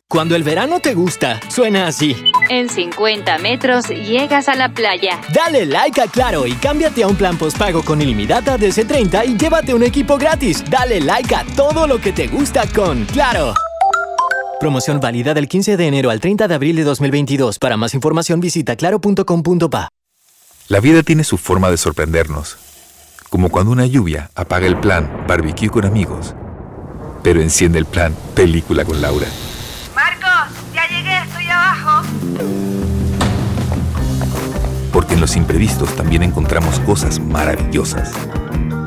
Cuando el verano te gusta, suena así. En 50 metros llegas a la playa. Dale like a Claro y cámbiate a un plan postpago con ilimitada de C30 y llévate un equipo gratis. Dale like a todo lo que te gusta con Claro. Promoción válida del 15 de enero al 30 de abril de 2022. Para más información visita claro.com.pa. La vida tiene su forma de sorprendernos. Como cuando una lluvia apaga el plan barbecue con amigos, pero enciende el plan película con Laura. Porque en los imprevistos también encontramos cosas maravillosas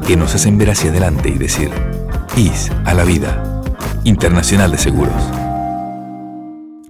que nos hacen ver hacia adelante y decir, IS a la vida. Internacional de Seguros.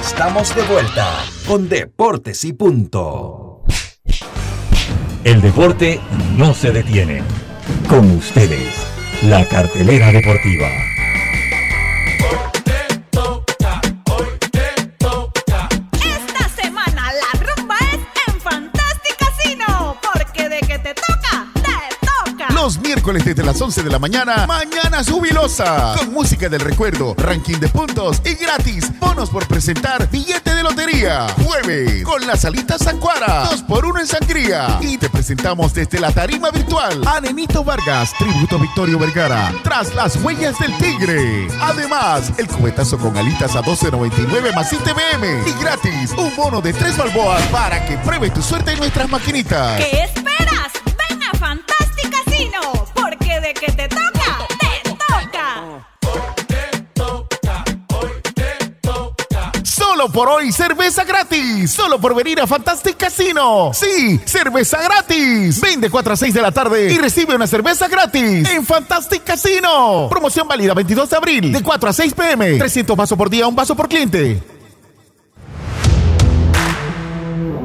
Estamos de vuelta con Deportes y Punto. El deporte no se detiene. Con ustedes, la cartelera deportiva. Miércoles desde las 11 de la mañana, Mañana Jubilosa. Con música del recuerdo, ranking de puntos y gratis. Bonos por presentar billete de lotería. Jueves, con la salita Sancuara. 2 por 1 en sangría. Y te presentamos desde la tarima virtual a Nenito Vargas, tributo a Victorio Vergara. Tras las huellas del tigre. Además, el cubetazo con alitas a 12.99 más ITBM. Y gratis, un bono de 3 balboas para que pruebe tu suerte en nuestras maquinitas. ¿Qué esperas? De que te toca, te toca. Solo por hoy, cerveza gratis. Solo por venir a Fantastic Casino. Sí, cerveza gratis. Ven de 4 a 6 de la tarde y recibe una cerveza gratis en Fantastic Casino. Promoción válida 22 de abril, de 4 a 6 pm. 300 vasos por día, un vaso por cliente.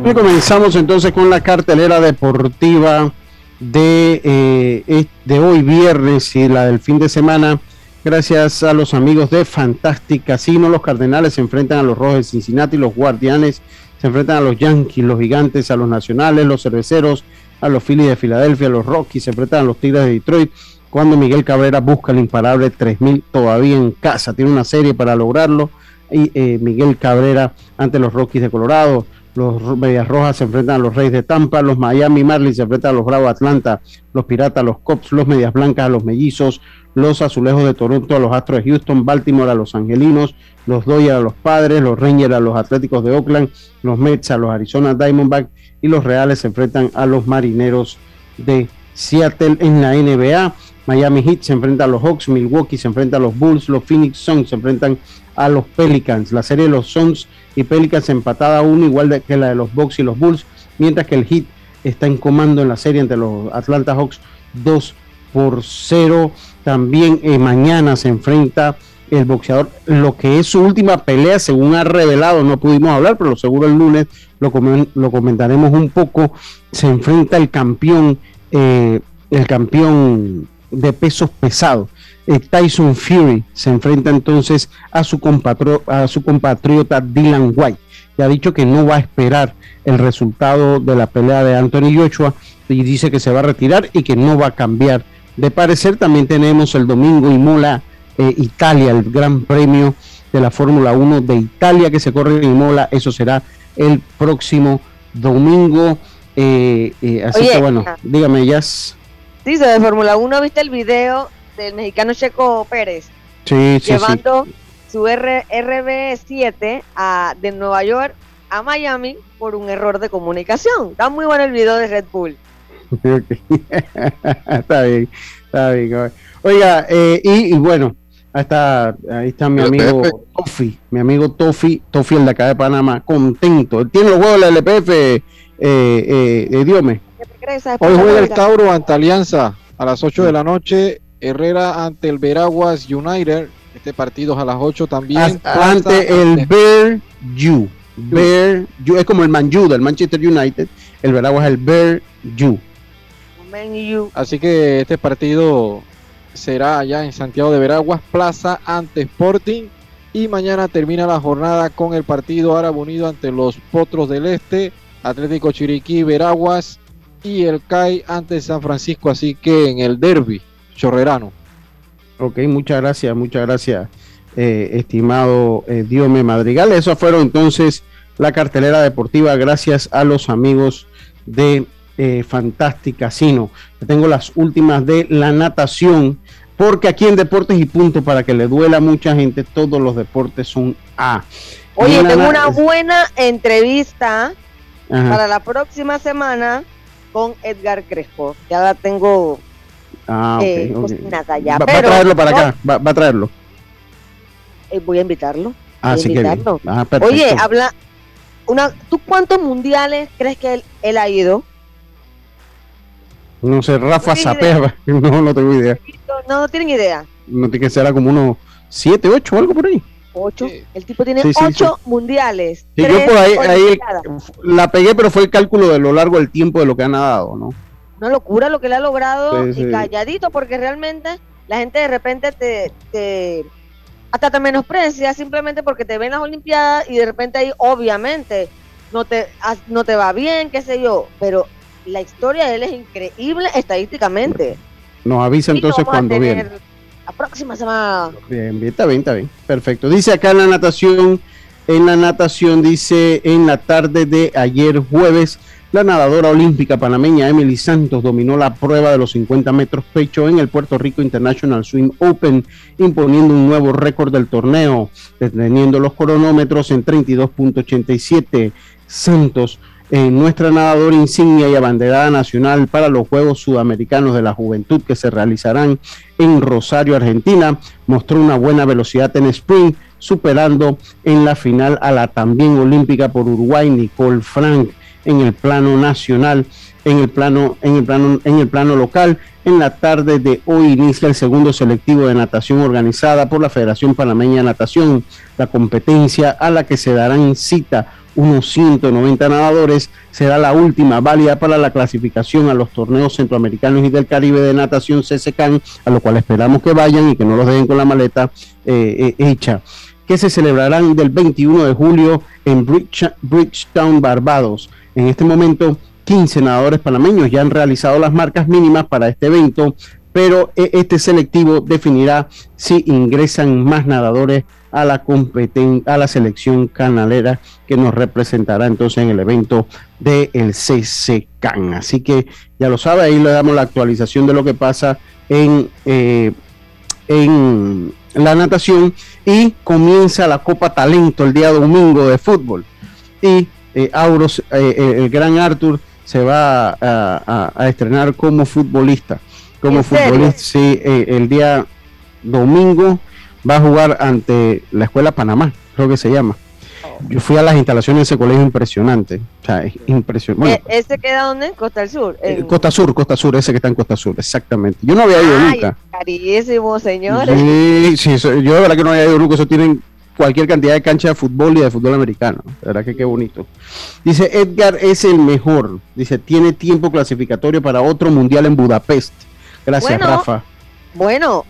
Y comenzamos entonces con la cartelera deportiva de, eh, de hoy viernes y la del fin de semana. Gracias a los amigos de Fantastic Casino, los Cardenales se enfrentan a los Rojos de Cincinnati, los Guardianes se enfrentan a los Yankees, los Gigantes a los Nacionales, los Cerveceros a los Phillies de Filadelfia, los Rockies se enfrentan a los Tigres de Detroit. Cuando Miguel Cabrera busca el imparable 3000 todavía en casa, tiene una serie para lograrlo. Y eh, Miguel Cabrera ante los Rockies de Colorado, los Medias Rojas se enfrentan a los Reyes de Tampa, los Miami Marlins se enfrentan a los Bravos Atlanta, los Piratas, los Cops, los Medias Blancas a los Mellizos, los Azulejos de Toronto a los Astros de Houston, Baltimore a los Angelinos, los Dodgers a los Padres, los Rangers a los Atléticos de Oakland, los Mets a los Arizona Diamondbacks y los Reales se enfrentan a los Marineros de Seattle en la NBA. Miami Heat se enfrenta a los Hawks, Milwaukee se enfrenta a los Bulls, los Phoenix Suns se enfrentan a los Pelicans. La serie de los Suns y Pelicans empatada a uno, igual que la de los Bucks y los Bulls, mientras que el Heat está en comando en la serie entre los Atlanta Hawks 2 por 0. También eh, mañana se enfrenta el boxeador, lo que es su última pelea, según ha revelado, no pudimos hablar, pero seguro el lunes lo, lo comentaremos un poco. Se enfrenta el campeón, eh, el campeón de pesos pesados. Eh, Tyson Fury se enfrenta entonces a su, a su compatriota Dylan White. Ya ha dicho que no va a esperar el resultado de la pelea de Anthony Joshua y dice que se va a retirar y que no va a cambiar de parecer. También tenemos el domingo Imola, eh, Italia, el Gran Premio de la Fórmula 1 de Italia que se corre en Imola. Eso será el próximo domingo. eh, eh, así Oye, que bueno, ah. dígame, Jazz. Sí, de Fórmula 1, ¿viste el video del mexicano Checo Pérez? Sí, sí, sí. llevando su R RB7 a, de Nueva York a Miami por un error de comunicación. Está muy bueno el video de Red Bull. Está bien, está bien. Oiga, eh, y, y bueno, ahí está, ahí está mi amigo LPF. Tofi, mi amigo Tofi, Tofi el de acá de Panamá, contento. Tiene los juegos del LPF, eh, eh, eh, Diome. ¿Qué te crees? ¿Sabes Hoy juega el? Tauro ante Alianza a las 8 de la noche. Herrera ante el Veraguas United. Este partido es a las 8 también. Plaza ante el Bear U. Bear U, es como el Manju del Manchester United. El Veragua es el Bear U. Man U. Así que este partido será allá en Santiago de Veraguas, Plaza ante Sporting. Y mañana termina la jornada con el partido Árabe Unido ante los Potros del Este, Atlético Chiriquí, Veraguas y el CAI ante San Francisco. Así que en el derby chorrerano. Ok, muchas gracias, muchas gracias, eh, estimado eh, Diome Madrigal. Eso fueron entonces la cartelera deportiva gracias a los amigos de eh, Fantastic Casino. Tengo las últimas de la natación, porque aquí en Deportes y Punto, para que le duela a mucha gente, todos los deportes son A. Oye, tengo na- una buena entrevista Ajá. para la próxima semana con Edgar Crespo. Ya la tengo Ah, eh. Va, va a traerlo para no, acá, va, va a traerlo. eh, voy a invitarlo. Ah, voy a sí que bien. invitarlo. Ah, perfecto. Oye, habla. Una, ¿Tú cuántos mundiales crees que él, él ha ido? No sé, Rafa Zapeva, no, no tengo idea. No, no tienen idea. No tiene que ser como unos 7, 8 o algo por ahí. Ocho. El tipo tiene Sí, sí, ocho mundiales. Sí, yo por ahí, ahí la pegué, pero fue el cálculo de lo largo del tiempo de lo que ha nadado, ¿no? Una locura lo que le ha logrado Sí, y calladito, porque realmente la gente de repente te, te hasta te menosprecia simplemente porque te ven en las Olimpiadas y de repente ahí obviamente no te, as- no te va bien, qué sé yo, pero la historia de él es increíble estadísticamente. Nos avisa entonces cuando viene. La próxima semana. Bien, bien, está bien, está bien. Perfecto. Dice acá en la natación, en la natación dice en la tarde de ayer jueves, la nadadora olímpica panameña Emily Santos dominó la prueba de los 50 metros pecho en el Puerto Rico International Swim Open, imponiendo un nuevo récord del torneo, deteniendo los cronómetros en 32.87. Santos, nuestra nadadora insignia y abanderada nacional para los Juegos Sudamericanos de la Juventud que se realizarán en Rosario, Argentina, mostró una buena velocidad en sprint, superando en la final a la también olímpica por Uruguay, Nicole Frank, en el plano nacional, en el plano, en el plano, en el plano local. En la tarde de hoy inicia el segundo selectivo de natación organizada por la Federación Panameña de Natación, la competencia a la que se darán cita unos 190 nadadores, será la última válida para la clasificación a los torneos centroamericanos y del Caribe de natación CSCAN, a lo cual esperamos que vayan y que no los dejen con la maleta eh, eh, hecha, que se celebrarán del 21 de julio en Bridge- Bridgetown, Barbados. En este momento, 15 nadadores panameños ya han realizado las marcas mínimas para este evento, pero eh, este selectivo definirá si ingresan más nadadores a la competen a la selección canalera que nos representará entonces en el evento del CCCAN. Así que ya lo sabe, ahí le damos la actualización de lo que pasa en, eh, en la natación y comienza la Copa Talento el día domingo de fútbol. Y eh, Auros, eh, eh, el gran Arthur se va a, a- a estrenar como futbolista. Como futbolista, sí, eh, el día domingo va a jugar ante la Escuela Panamá, creo que se llama. Yo fui a las instalaciones de ese colegio impresionante. O sea, es impresionante. Bueno, ¿Ese queda dónde? En Costa del Sur. En... Costa Sur, Costa Sur, ese que está en Costa Sur, exactamente. Yo no había ido Ay, nunca. carísimo, señores. Sí, sí, yo de verdad que no había ido nunca. Eso tienen cualquier cantidad de cancha de fútbol y de fútbol americano. Verdad que qué bonito. Dice Edgar es el mejor. Dice, tiene tiempo clasificatorio para otro mundial en Budapest. Gracias, Bueno. Rafa. Bueno,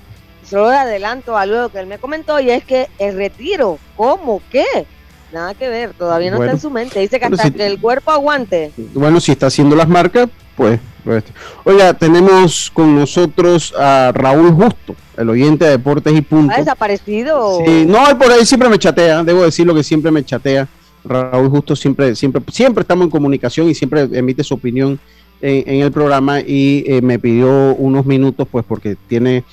solo adelanto algo que él me comentó y es que el retiro, ¿cómo? ¿Qué? Nada que ver, todavía no Bueno. está en su mente. Dice que hasta si- que el cuerpo aguante. Bueno, si está haciendo las marcas, pues. Oiga, tenemos con nosotros a Raúl Justo, el oyente de Deportes y Punto. ¿Ha desaparecido? Sí, no, por ahí siempre me chatea, debo decirlo que siempre me chatea. Raúl Justo siempre, siempre, siempre estamos en comunicación y siempre emite su opinión en, en el programa y eh, me pidió unos minutos, pues porque tiene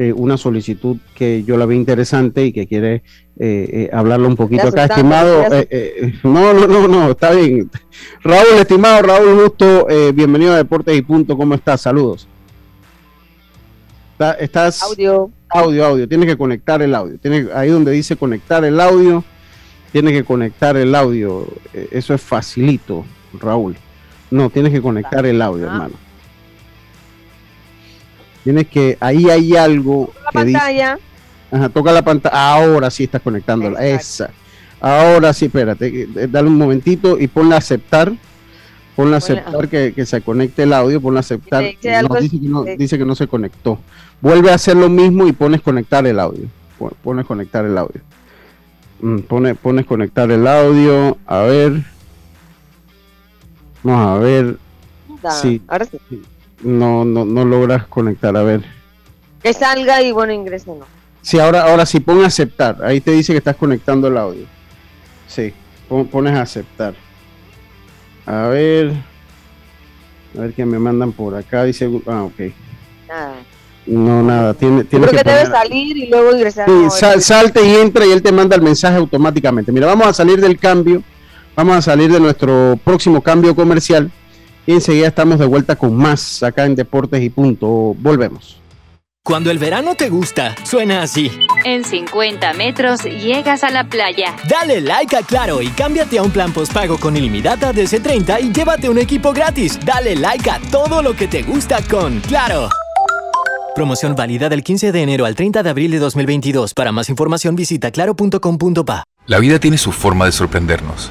eh, una solicitud que yo la vi interesante y que quiere eh, eh, hablarlo un poquito acá, estimado. no, no, no, no, está bien. Raúl, estimado Raúl Justo, bienvenido a Deportes y Punto, ¿cómo estás? Saludos. Está- ¿Estás? Audio. Audio, audio. Tienes que conectar el audio. Tienes, ahí donde dice conectar el audio, tienes que conectar el audio. Eso es facilito, Raúl. No, tienes que conectar el audio, Ah. hermano. Tienes que, ahí hay algo La que dice, pantalla. ajá, toca la pantalla, ahora sí estás conectándola, esa. Ahora sí, espérate, eh, dale un momentito y ponle a aceptar. Ponle a aceptar que, que se conecte el audio, ponle a aceptar. dice No, dice, que no, de- dice que no se conectó. Vuelve a hacer lo mismo y pones conectar el audio. Pon- Pones conectar el audio. Mm, Pone, pones conectar el audio. A ver. Vamos a ver. Da, Sí. Ahora sí. No, no, no logras conectar. A ver. Que salga y bueno, ingrese, ¿no? Sí, ahora, ahora sí, pon aceptar. Ahí te dice que estás conectando el audio. Sí, pon- pones aceptar. A ver. A ver qué me mandan por acá. Dice. Ah, ok. Nada. No, nada. Tiene, creo que, que debe salir y luego ingresar. Sí, no, sal- es- salte y entra y él te manda el mensaje automáticamente. Mira, vamos a salir del cambio. Vamos a salir de nuestro próximo cambio comercial. Y enseguida estamos de vuelta con más acá en Deportes y Punto. Volvemos. Cuando el verano te gusta, suena así. En 50 metros llegas a la playa. Dale like a Claro y cámbiate a un plan postpago con ilimitada de C30 y llévate un equipo gratis. Dale like a todo lo que te gusta con Claro. Promoción válida del 15 de enero al 30 de abril de 2022. Para más información visita claro.com.pa. La vida tiene su forma de sorprendernos.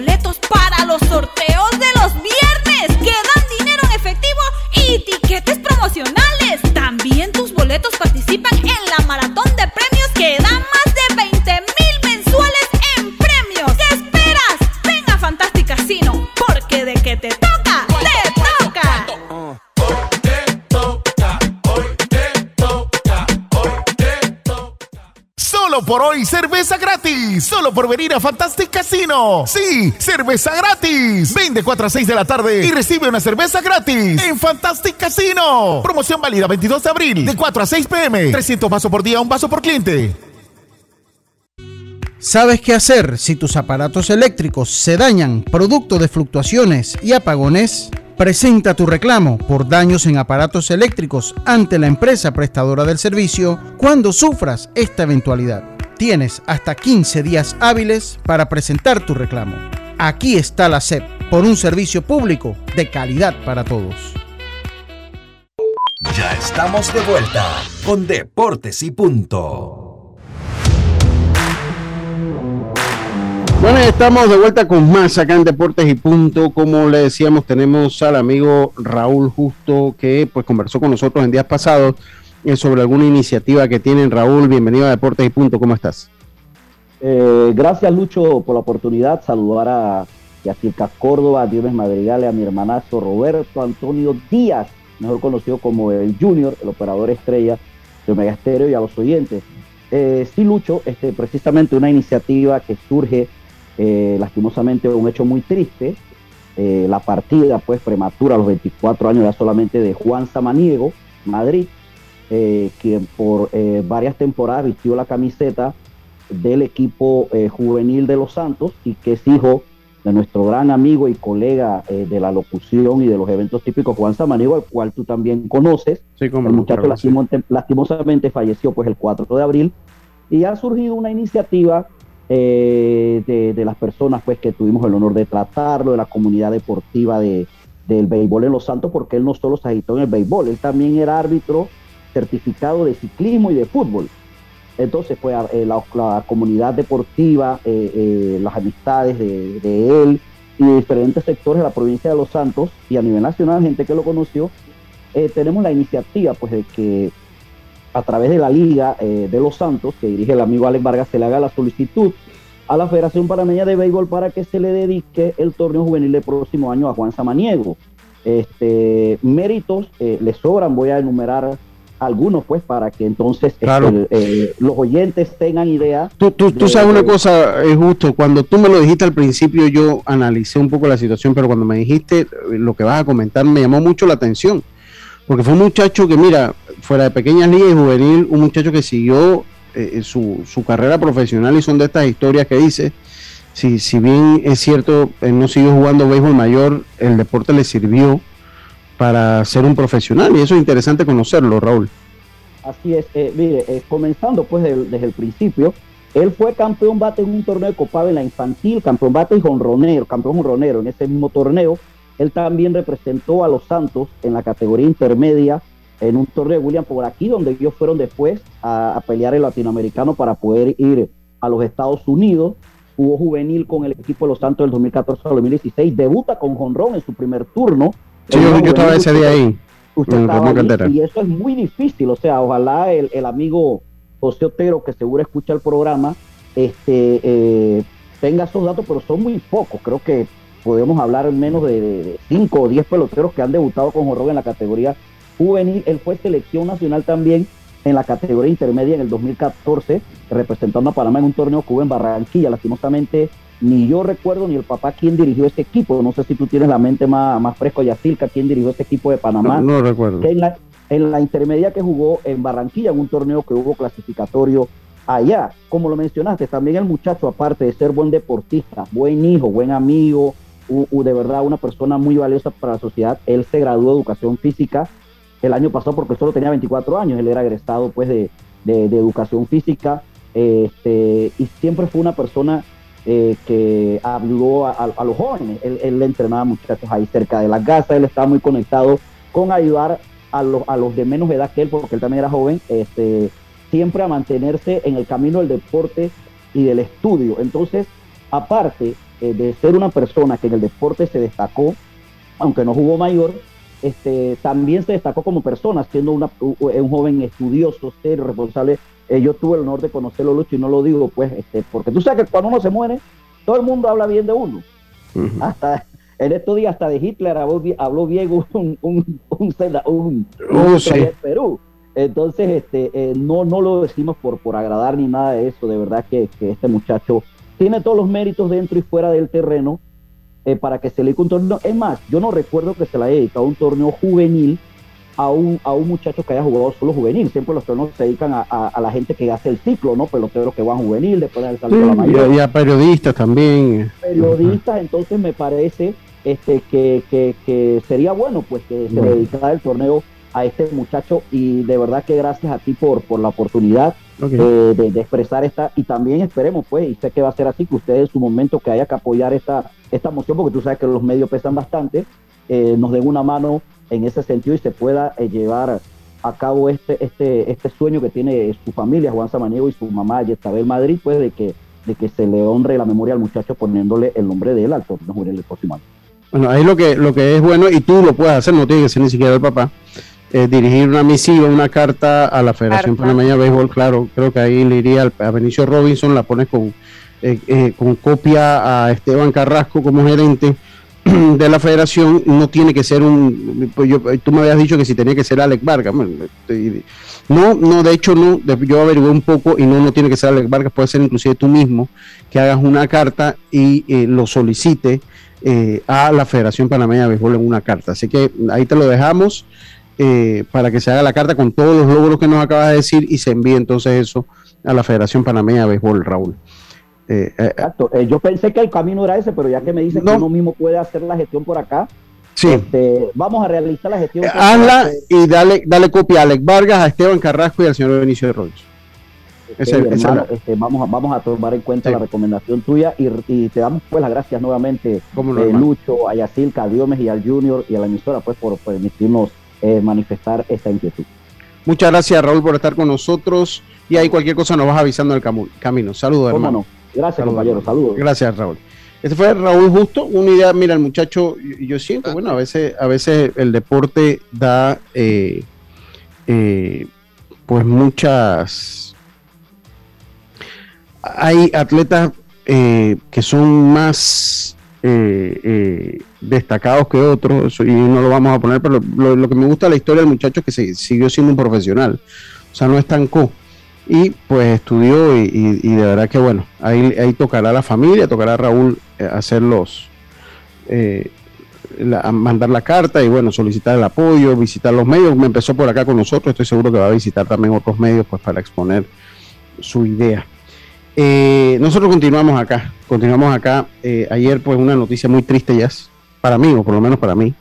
Boletos para los sorteos de los viernes, que dan dinero en efectivo y tiquetes promocionales. Solo por hoy, cerveza gratis. Solo por venir a Fantastic Casino. Sí, cerveza gratis. Ven de 4 a 6 de la tarde y recibe una cerveza gratis en Fantastic Casino. Promoción válida 22 de abril, de 4 a 6 pm. 300 vasos por día, un vaso por cliente. ¿Sabes qué hacer si tus aparatos eléctricos se dañan producto de fluctuaciones y apagones? Presenta tu reclamo por daños en aparatos eléctricos ante la empresa prestadora del servicio cuando sufras esta eventualidad. Tienes hasta 15 días hábiles para presentar tu reclamo. Aquí está la SEP por un servicio público de calidad para todos. Ya estamos de vuelta con Deportes y Punto. Bueno, estamos de vuelta con más acá en Deportes y Punto. Como le decíamos, tenemos al amigo Raúl Justo que pues conversó con nosotros en días pasados eh, sobre alguna iniciativa que tienen. Raúl, bienvenido a Deportes y Punto. ¿Cómo estás? Eh, gracias Lucho por la oportunidad. Saludar a Yacirca Córdoba, a Diomes Madrigal, a mi hermanazo Roberto Antonio Díaz, mejor conocido como el Junior, el operador estrella de Omega Estéreo y a los oyentes. Eh, sí, Lucho, este, precisamente una iniciativa que surge eh, lastimosamente un hecho muy triste, eh, la partida pues prematura a los 24 años ya solamente de Juan Samaniego, Madrid, eh, quien por varias temporadas vistió la camiseta del equipo juvenil de los Santos y que es hijo de nuestro gran amigo y colega de la locución y de los eventos típicos Juan Samaniego, al cual tú también conoces. Sí, como el muchacho lastimosamente falleció pues el 4 de abril. Y ha surgido una iniciativa eh, de, las personas pues que tuvimos el honor de tratarlo, de la comunidad deportiva de, del béisbol en Los Santos, porque él no solo se agitó en el béisbol, él también era árbitro certificado de ciclismo y de fútbol. Entonces, pues eh, la, comunidad deportiva, eh, las amistades de, él y de diferentes sectores de la provincia de Los Santos y a nivel nacional, gente que lo conoció, tenemos la iniciativa pues de que a través de la Liga eh, de los Santos, que dirige el amigo Alex Vargas, se le haga la solicitud a la Federación Panameña de Béisbol para que se le dedique el torneo juvenil del próximo año a Juan Samaniego. Este, méritos eh, le sobran, voy a enumerar algunos, pues, para que entonces este, Claro. eh, los oyentes tengan idea. Tú, tú, sabes una cosa, es justo, cuando tú me lo dijiste al principio yo analicé un poco la situación, pero cuando me dijiste eh, lo que vas a comentar me llamó mucho la atención, porque fue un muchacho que, mira, fuera de pequeñas ligas y juvenil, un muchacho que siguió eh, su, su carrera profesional y son de estas historias que dice, si, si bien es cierto, él no siguió jugando béisbol mayor, el deporte le sirvió para ser un profesional y eso es interesante conocerlo, Raúl. Así es, eh, mire, eh, comenzando pues desde el principio, él fue campeón bate en un torneo de Copa en la infantil, campeón bate y jonronero, campeón jonronero en ese mismo torneo. Él también representó a los Santos en la categoría intermedia en un torneo de William por aquí, donde ellos fueron después a, a pelear el latinoamericano para poder ir a los Estados Unidos. Jugó juvenil con el equipo de los Santos del 2014 al 2016, debuta con jonrón en su primer turno. Sí, yo, estaba ese día ahí, usted estaba Cantera. y eso es muy difícil, o sea, ojalá el, el amigo José Otero, que seguro escucha el programa, este, eh, tenga esos datos, pero son muy pocos. Creo que podemos hablar menos de 5 o 10 peloteros que han debutado con Jorro en la categoría juvenil. Él fue selección nacional también en la categoría intermedia en el 2014, representando a Panamá en un torneo hubo en Barranquilla. Lastimosamente, ni yo recuerdo ni el papá quién dirigió este equipo. No sé si tú tienes la mente más, más fresco, Yacilca, quién dirigió este equipo de Panamá. No, recuerdo. En la, en la intermedia que jugó en Barranquilla, en un torneo que hubo clasificatorio allá. Como lo mencionaste, también el muchacho, aparte de ser buen deportista, buen hijo, buen amigo, de verdad una persona muy valiosa para la sociedad, él se graduó de educación física el año pasado porque solo tenía 24 años, él era egresado pues de, de, educación física. Este, y siempre fue una persona eh, que ayudó a, los jóvenes, él, él, entrenaba muchachos ahí cerca de la casa, él estaba muy conectado con ayudar a los, a los de menos edad que él, porque él también era joven, este, siempre a mantenerse en el camino del deporte y del estudio. Entonces, aparte eh, de ser una persona que en el deporte se destacó, aunque no jugó mayor, este, también se destacó como persona, siendo una, un joven estudioso, serio, responsable. Eh, yo tuve el honor de conocerlo, Lucho, y no lo digo, pues, este, porque tú sabes que cuando uno se muere, todo el mundo habla bien de uno. Hasta en estos días, hasta de Hitler habló, habló bien un, un, un, un, oh, Perú. Entonces, este, eh, no, no lo decimos por, por agradar ni nada de eso. De verdad que, este muchacho tiene todos los méritos dentro y fuera del terreno eh, para que se le un torneo. Es más, yo no recuerdo que se le haya dedicado un torneo juvenil a un, a un muchacho que haya jugado solo juvenil. Siempre los torneos se dedican a, la gente que hace el ciclo, ¿no? Peloteros que van juvenil, después del salto la mayor. Y a periodistas también. Periodistas, entonces me parece este, que, que, sería bueno pues que se dedicara el torneo a este muchacho y de verdad que gracias a ti por, por la oportunidad eh, de, expresar esta y también esperemos pues y sé que va a ser así que ustedes en su momento que haya que apoyar esta, esta moción porque tú sabes que los medios pesan bastante eh, nos den una mano en ese sentido y se pueda eh, llevar a cabo este, este, este sueño que tiene su familia Juan Samaniego y su mamá Yesabel Madrid pues de que, de que se le honre la memoria al muchacho poniéndole el nombre de él al torneo el próximo año. Bueno, ahí lo que, lo que es bueno, y tú lo puedes hacer, no tiene que ser ni siquiera el papá, eh, dirigir una misiva, una carta a la Federación Panameña de Béisbol, claro, creo que ahí le iría a Benicio Robinson, la pones con, eh, eh, con copia a Esteban Carrasco como gerente de la federación, no tiene que ser un, pues yo, tú me habías dicho que si tenía que ser Alex Vargas, no, no, de hecho no, yo averigué un poco y no, no tiene que ser Alex Vargas, puede ser inclusive tú mismo que hagas una carta y lo solicite eh, a la Federación Panameña de Béisbol en una carta. Así que ahí te lo dejamos eh, para que se haga la carta con todos los logros que nos acabas de decir y se envíe entonces eso a la Federación Panameña de Béisbol, Raúl. Eh, Exacto. yo pensé que el camino era ese, pero ya que me dicen que uno mismo puede hacer la gestión por acá, Sí. Este, vamos a realizar la gestión. Hazla y dale, dale copia a Alex Vargas, a Esteban Carrasco y al señor Benicio de Rolls. Este, vamos, a, vamos a tomar en cuenta la recomendación tuya y, te damos pues las gracias nuevamente, eh, Lucho, a Yacilca, a Diomes y al Junior y a la emisora pues por permitirnos eh, manifestar esta inquietud. Muchas gracias Raúl por estar con nosotros y ahí cualquier cosa nos vas avisando en el camino. Saludos hermano. Gracias compañero, saludos. Gracias Raúl. Este fue Raúl Justo, una idea, mira, el muchacho, yo siento, bueno, a veces, a veces el deporte da eh, pues muchas hay atletas eh, que son más eh, eh, destacados que otros, y no lo vamos a poner, pero lo, que me gusta de la historia del muchacho es que se, siguió siendo un profesional, o sea, no estancó. Y pues estudió y, de verdad que bueno, ahí, ahí tocará la familia, tocará a Raúl hacerlos, mandar la carta y bueno, solicitar el apoyo, visitar los medios. Me empezó por acá con nosotros, estoy seguro que va a visitar también otros medios pues para exponer su idea. Eh, nosotros continuamos acá, continuamos acá. Eh, ayer, pues, una noticia muy triste ya, para mí, o por lo menos para mí.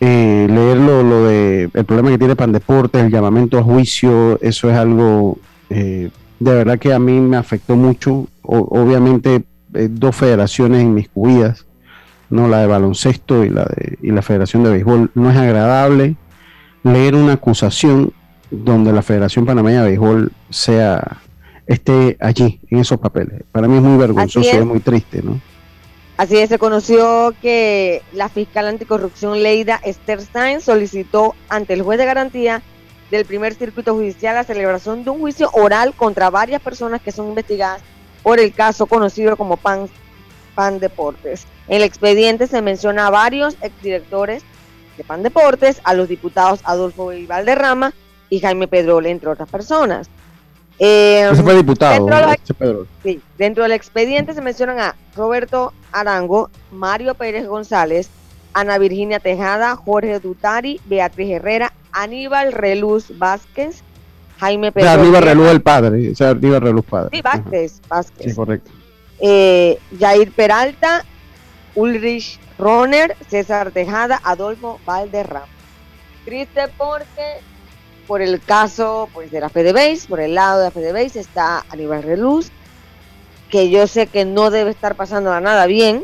Eh, leer lo, de el problema que tiene Pandeportes, el llamamiento a juicio, eso es algo de verdad que a mí me afectó mucho. obviamente, dos federaciones en mis cuidas, no la de baloncesto y la de y la Federación de Béisbol, no es agradable leer una acusación donde la Federación Panameña de Béisbol sea esté allí en esos papeles. Para mí es muy vergonzoso y es muy triste, ¿no? Así es, se conoció que la fiscal anticorrupción Leida Stein solicitó ante el juez de garantía del primer circuito judicial la celebración de un juicio oral contra varias personas que son investigadas por el caso conocido como Pan, Pan Deportes. En el expediente se menciona a varios exdirectores de Pan Deportes, a los diputados Adolfo Valderrama y Jaime Pedrol, entre otras personas. Eh, Ese fue diputado. Dentro, de los- ese Pedro. sí, dentro del expediente se mencionan a Roberto Arango, Mario Pérez González, Ana Virginia Tejada, Jorge Dutari, Beatriz Herrera, Aníbal Reluz Vázquez, Jaime O Pedro. sea, Aníbal Reluz el padre. O sea, Aníbal Reluz padre. Sí, Vázquez, Vázquez. Sí, correcto. eh, Jair Peralta, Ulrich Roner, César Tejada, Adolfo Valderrama. Triste porque por el caso pues, de la FedeBase, por el lado de la FedeBase está Aníbal Reluz, que yo sé que no debe estar pasando nada bien,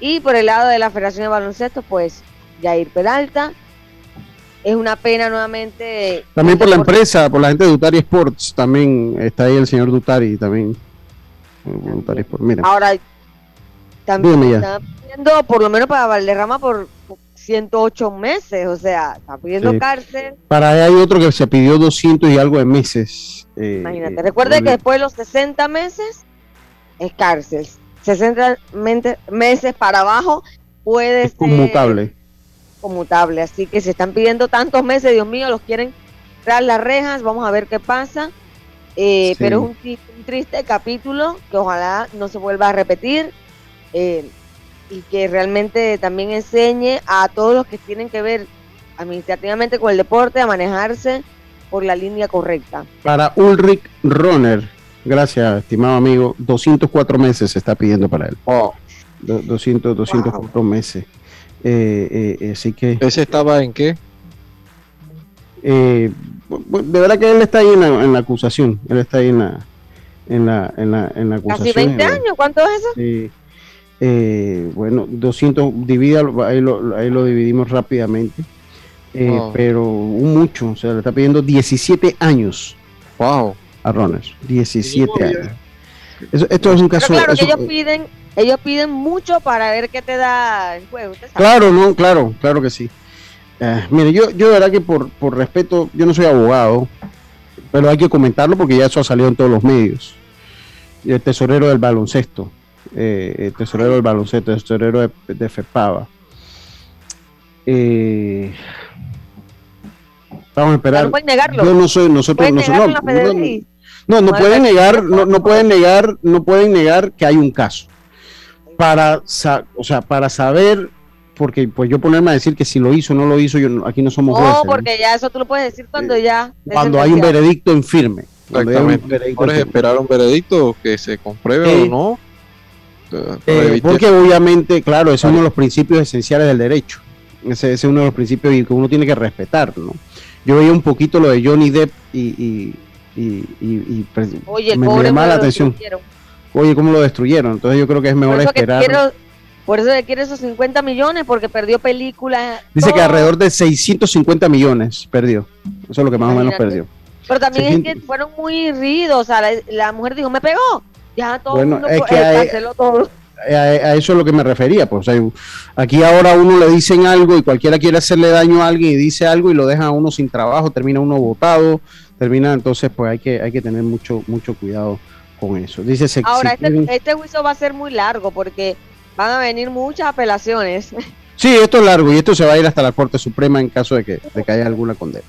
y por el lado de la Federación de Baloncesto, pues Jair Peralta. Es una pena nuevamente. También por la empresa, por la gente de Dutari Sports, también está ahí el señor Dutari, también. Dutari Sports, mira. Ahora, también están pidiendo, por lo menos para Valderrama, por 108 meses, o sea, está pidiendo Sí. cárcel. Para ahí hay otro que se pidió 200 y algo de meses. eh, Imagínate, eh, recuerde que después de los 60 meses es cárcel. 60 mente- meses para abajo puede es ser conmutable. conmutable. Así que se están pidiendo tantos meses, Dios mío, los quieren tras las rejas. Vamos a ver qué pasa. Eh, Sí. Pero es un triste capítulo que ojalá no se vuelva a repetir eh, y que realmente también enseñe a todos los que tienen que ver administrativamente con el deporte a manejarse por la línea correcta. Para Ulrich Roner, gracias, estimado amigo, 204 meses se está pidiendo para él. Do- 200, 204 meses. Eh, eh, eh, así que. ¿Ese estaba en qué? eh, de verdad que él está ahí en la, en la acusación. Él está ahí en la, en la, en la, en la acusación. Casi 20 y bueno, años, ¿cuánto es eso? Sí. Eh, bueno, 200, divídalo, ahí lo, ahí lo dividimos rápidamente. Eh, Wow. Pero un mucho, o sea, le está pidiendo 17 años. Wow. A Runners, 17 años. Eso- esto es un Pero caso. claro, que eso- ellos piden, ellos piden mucho para ver qué te da el juego. Claro, no, claro, claro que sí. Eh, mire, yo, yo de verdad que por, por respeto, yo no soy abogado, pero hay que comentarlo porque ya eso ha salido en todos los medios. El tesorero del baloncesto, eh, tesorero del baloncesto, tesorero de, de FEPAVA. Eh, vamos a esperar. No pueden negarlo. Yo no soy, nosotros, Pueden nosotros- no, no, no No, pueden negar, no, no pueden negar, no pueden negar que hay un caso. Para, o sea, para saber, porque pues yo ponerme a decir que si lo hizo o no lo hizo, yo aquí no somos jueces. No, ¿no? porque ya eso tú lo puedes decir cuando ya. Cuando hay un veredicto en firme. Exactamente. veredicto Ahora en es firme. esperar un veredicto que se compruebe o no. Eh, porque obviamente, claro, es uno de los principios esenciales del derecho. Ese, ese es uno de los principios y que uno tiene que respetar, ¿no? Yo veía un poquito lo de Johnny Depp y, y, y, y- y, Oye, el me, me pobre llamaba la atención. Oye, ¿cómo lo destruyeron? Entonces yo creo que es mejor esperar. quiero, por eso que quiere esos 50 millones, porque perdió películas. Dice que alrededor de 650 millones perdió. Eso es lo que más o menos perdió. Pero también es 600. que fueron muy ridos. O sea, la, la mujer dijo, me pegó. Ya todo Bueno, el mundo es que eh, hay- canceló todo. A, a eso es lo que me refería. Pues, o sea, aquí ahora a uno le dicen algo y cualquiera quiere hacerle daño a alguien y dice algo y lo deja a uno sin trabajo, termina uno votado, termina entonces pues hay que hay que tener mucho mucho cuidado con eso. Dice se, Ahora, este, quieren- este juicio va a ser muy largo porque van a venir muchas apelaciones. Sí, esto es largo y esto se va a ir hasta la Corte Suprema en caso de que, de que haya alguna condena.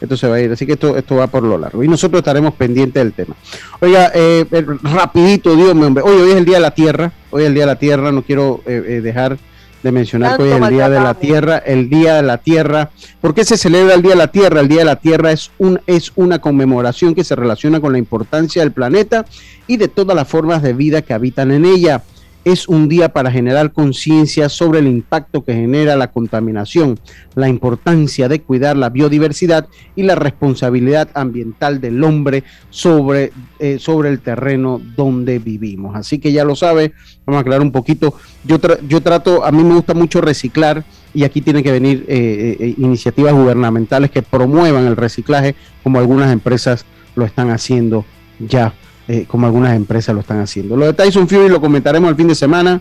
Esto se va a ir, así que esto, esto va por lo largo. Y nosotros estaremos pendientes del tema. Oiga, eh, eh, rapidito, Dios mío, hombre. Hoy, hoy es el Día de la Tierra. Hoy es el Día de la Tierra. No quiero eh, eh, dejar de mencionar que hoy es el Día de la. Tierra. El Día de la Tierra. ¿Por qué se celebra el Día de la Tierra? El Día de la Tierra es, un, es una conmemoración que se relaciona con la importancia del planeta y de todas las formas de vida que habitan en ella es un día para generar conciencia sobre el impacto que genera la contaminación, la importancia de cuidar la biodiversidad y la responsabilidad ambiental del hombre sobre, eh, sobre el terreno donde vivimos. Así que ya lo sabe, vamos a aclarar un poquito. Yo, yo trato, a mí me gusta mucho reciclar y aquí tienen que venir eh, eh, iniciativas gubernamentales que promuevan el reciclaje como algunas empresas lo están haciendo ya eh, como algunas empresas lo están haciendo. Lo de Tyson Fury lo comentaremos el fin de semana.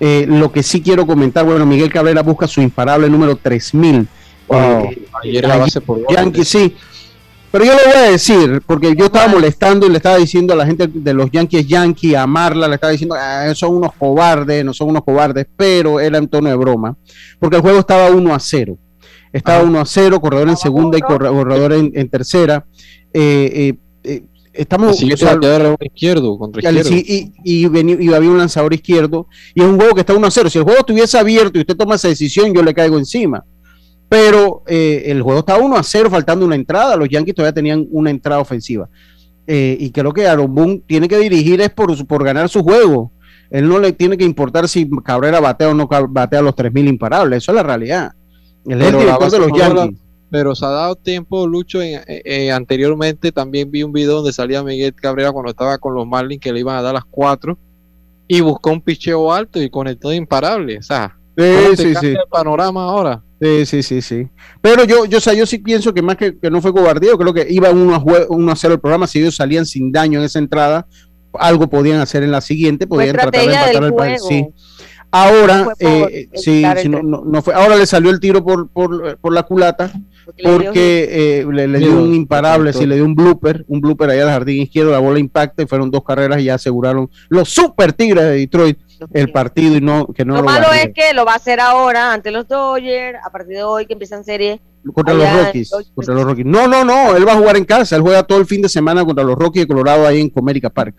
Eh, lo que sí quiero comentar, bueno, Miguel Cabrera busca su imparable número 3000. Wow. Eh, Ayer la base por Yankee, sí. Pero yo le voy a decir, porque yo estaba molestando y le estaba diciendo a la gente de los Yankees Yankee, a Marla, le estaba diciendo, ah, son unos cobardes, no son unos cobardes, pero era en tono de broma, porque el juego estaba 1 a 0. Estaba 1 a 0, corredor en segunda y corre- corredor en, en tercera. Eh, eh, eh, estamos o sea, bateador izquierdo contra y, izquierdo. y, y veni- y había un lanzador izquierdo y es un juego que está 1 a 0. Si el juego estuviese abierto y usted toma esa decisión, yo le caigo encima. Pero eh, el juego está 1 a 0, faltando una entrada. Los Yankees todavía tenían una entrada ofensiva. Eh, y creo que Aaron Boone tiene que dirigir es por, por ganar su juego. Él no le tiene que importar si Cabrera batea o no batea los 3.000 imparables. Eso es la realidad. Él es el director de los Yankees. Pero se ha dado tiempo, Lucho. en- eh, eh, anteriormente también vi un video donde salía Miguel Cabrera cuando estaba con los Marlins que le iban a dar las cuatro y buscó un picheo alto y conectó de imparable. O sea, Sí, ¿cómo te sí, cambia sí. el panorama ahora. Sí, sí, sí, sí. Pero yo, yo, o sea, yo sí pienso que más que, que no fue cobardía, yo creo que iba uno a, uno a hacer el programa, si ellos salían sin daño en esa entrada, algo podían hacer en la siguiente, podían tratar de empatar el pa- juego. Sí. Ahora, eh, sí, no, tren. no, no fue. Ahora le salió el tiro por, por, por la culata, le dio porque eh, le, le dio un imparable, correcto. sí, le dio un blooper, un blooper allá al jardín izquierdo, la bola impacta y fueron dos carreras y ya aseguraron los super tigres de Detroit el partido y no que no lo lo malo es que lo va a hacer ahora ante los Dodgers, a partir de hoy que empiezan series. contra allá los Rockies, Dodgers. contra los Rockies. No, no, no, él va a jugar en casa, él juega todo el fin de semana contra los Rockies de Colorado ahí en Comerica Park.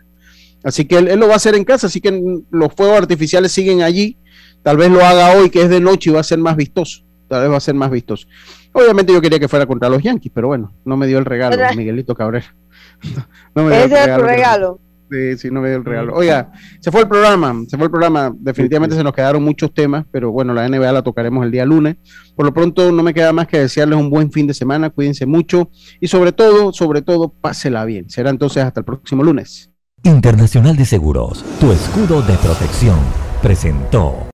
Así que él, él lo va a hacer en casa, así que los fuegos artificiales siguen allí. Tal vez lo haga hoy, que es de noche, y va a ser más vistoso. Tal vez va a ser más vistoso. Obviamente yo quería que fuera contra los Yankees, pero bueno, no me dio el regalo, ¿Verdad? Miguelito Cabrera. No me dio el Ese es tu que- regalo. Sí, sí, no me dio el regalo. Oiga, se fue el programa, se fue el programa. Definitivamente se nos quedaron muchos temas, pero bueno, la NBA la tocaremos el día lunes. Por lo pronto, no me queda más que desearles un buen fin de semana. Cuídense mucho y sobre todo, sobre todo, pásela bien. Será entonces hasta el próximo lunes. Internacional de Seguros, tu escudo de protección, presentó.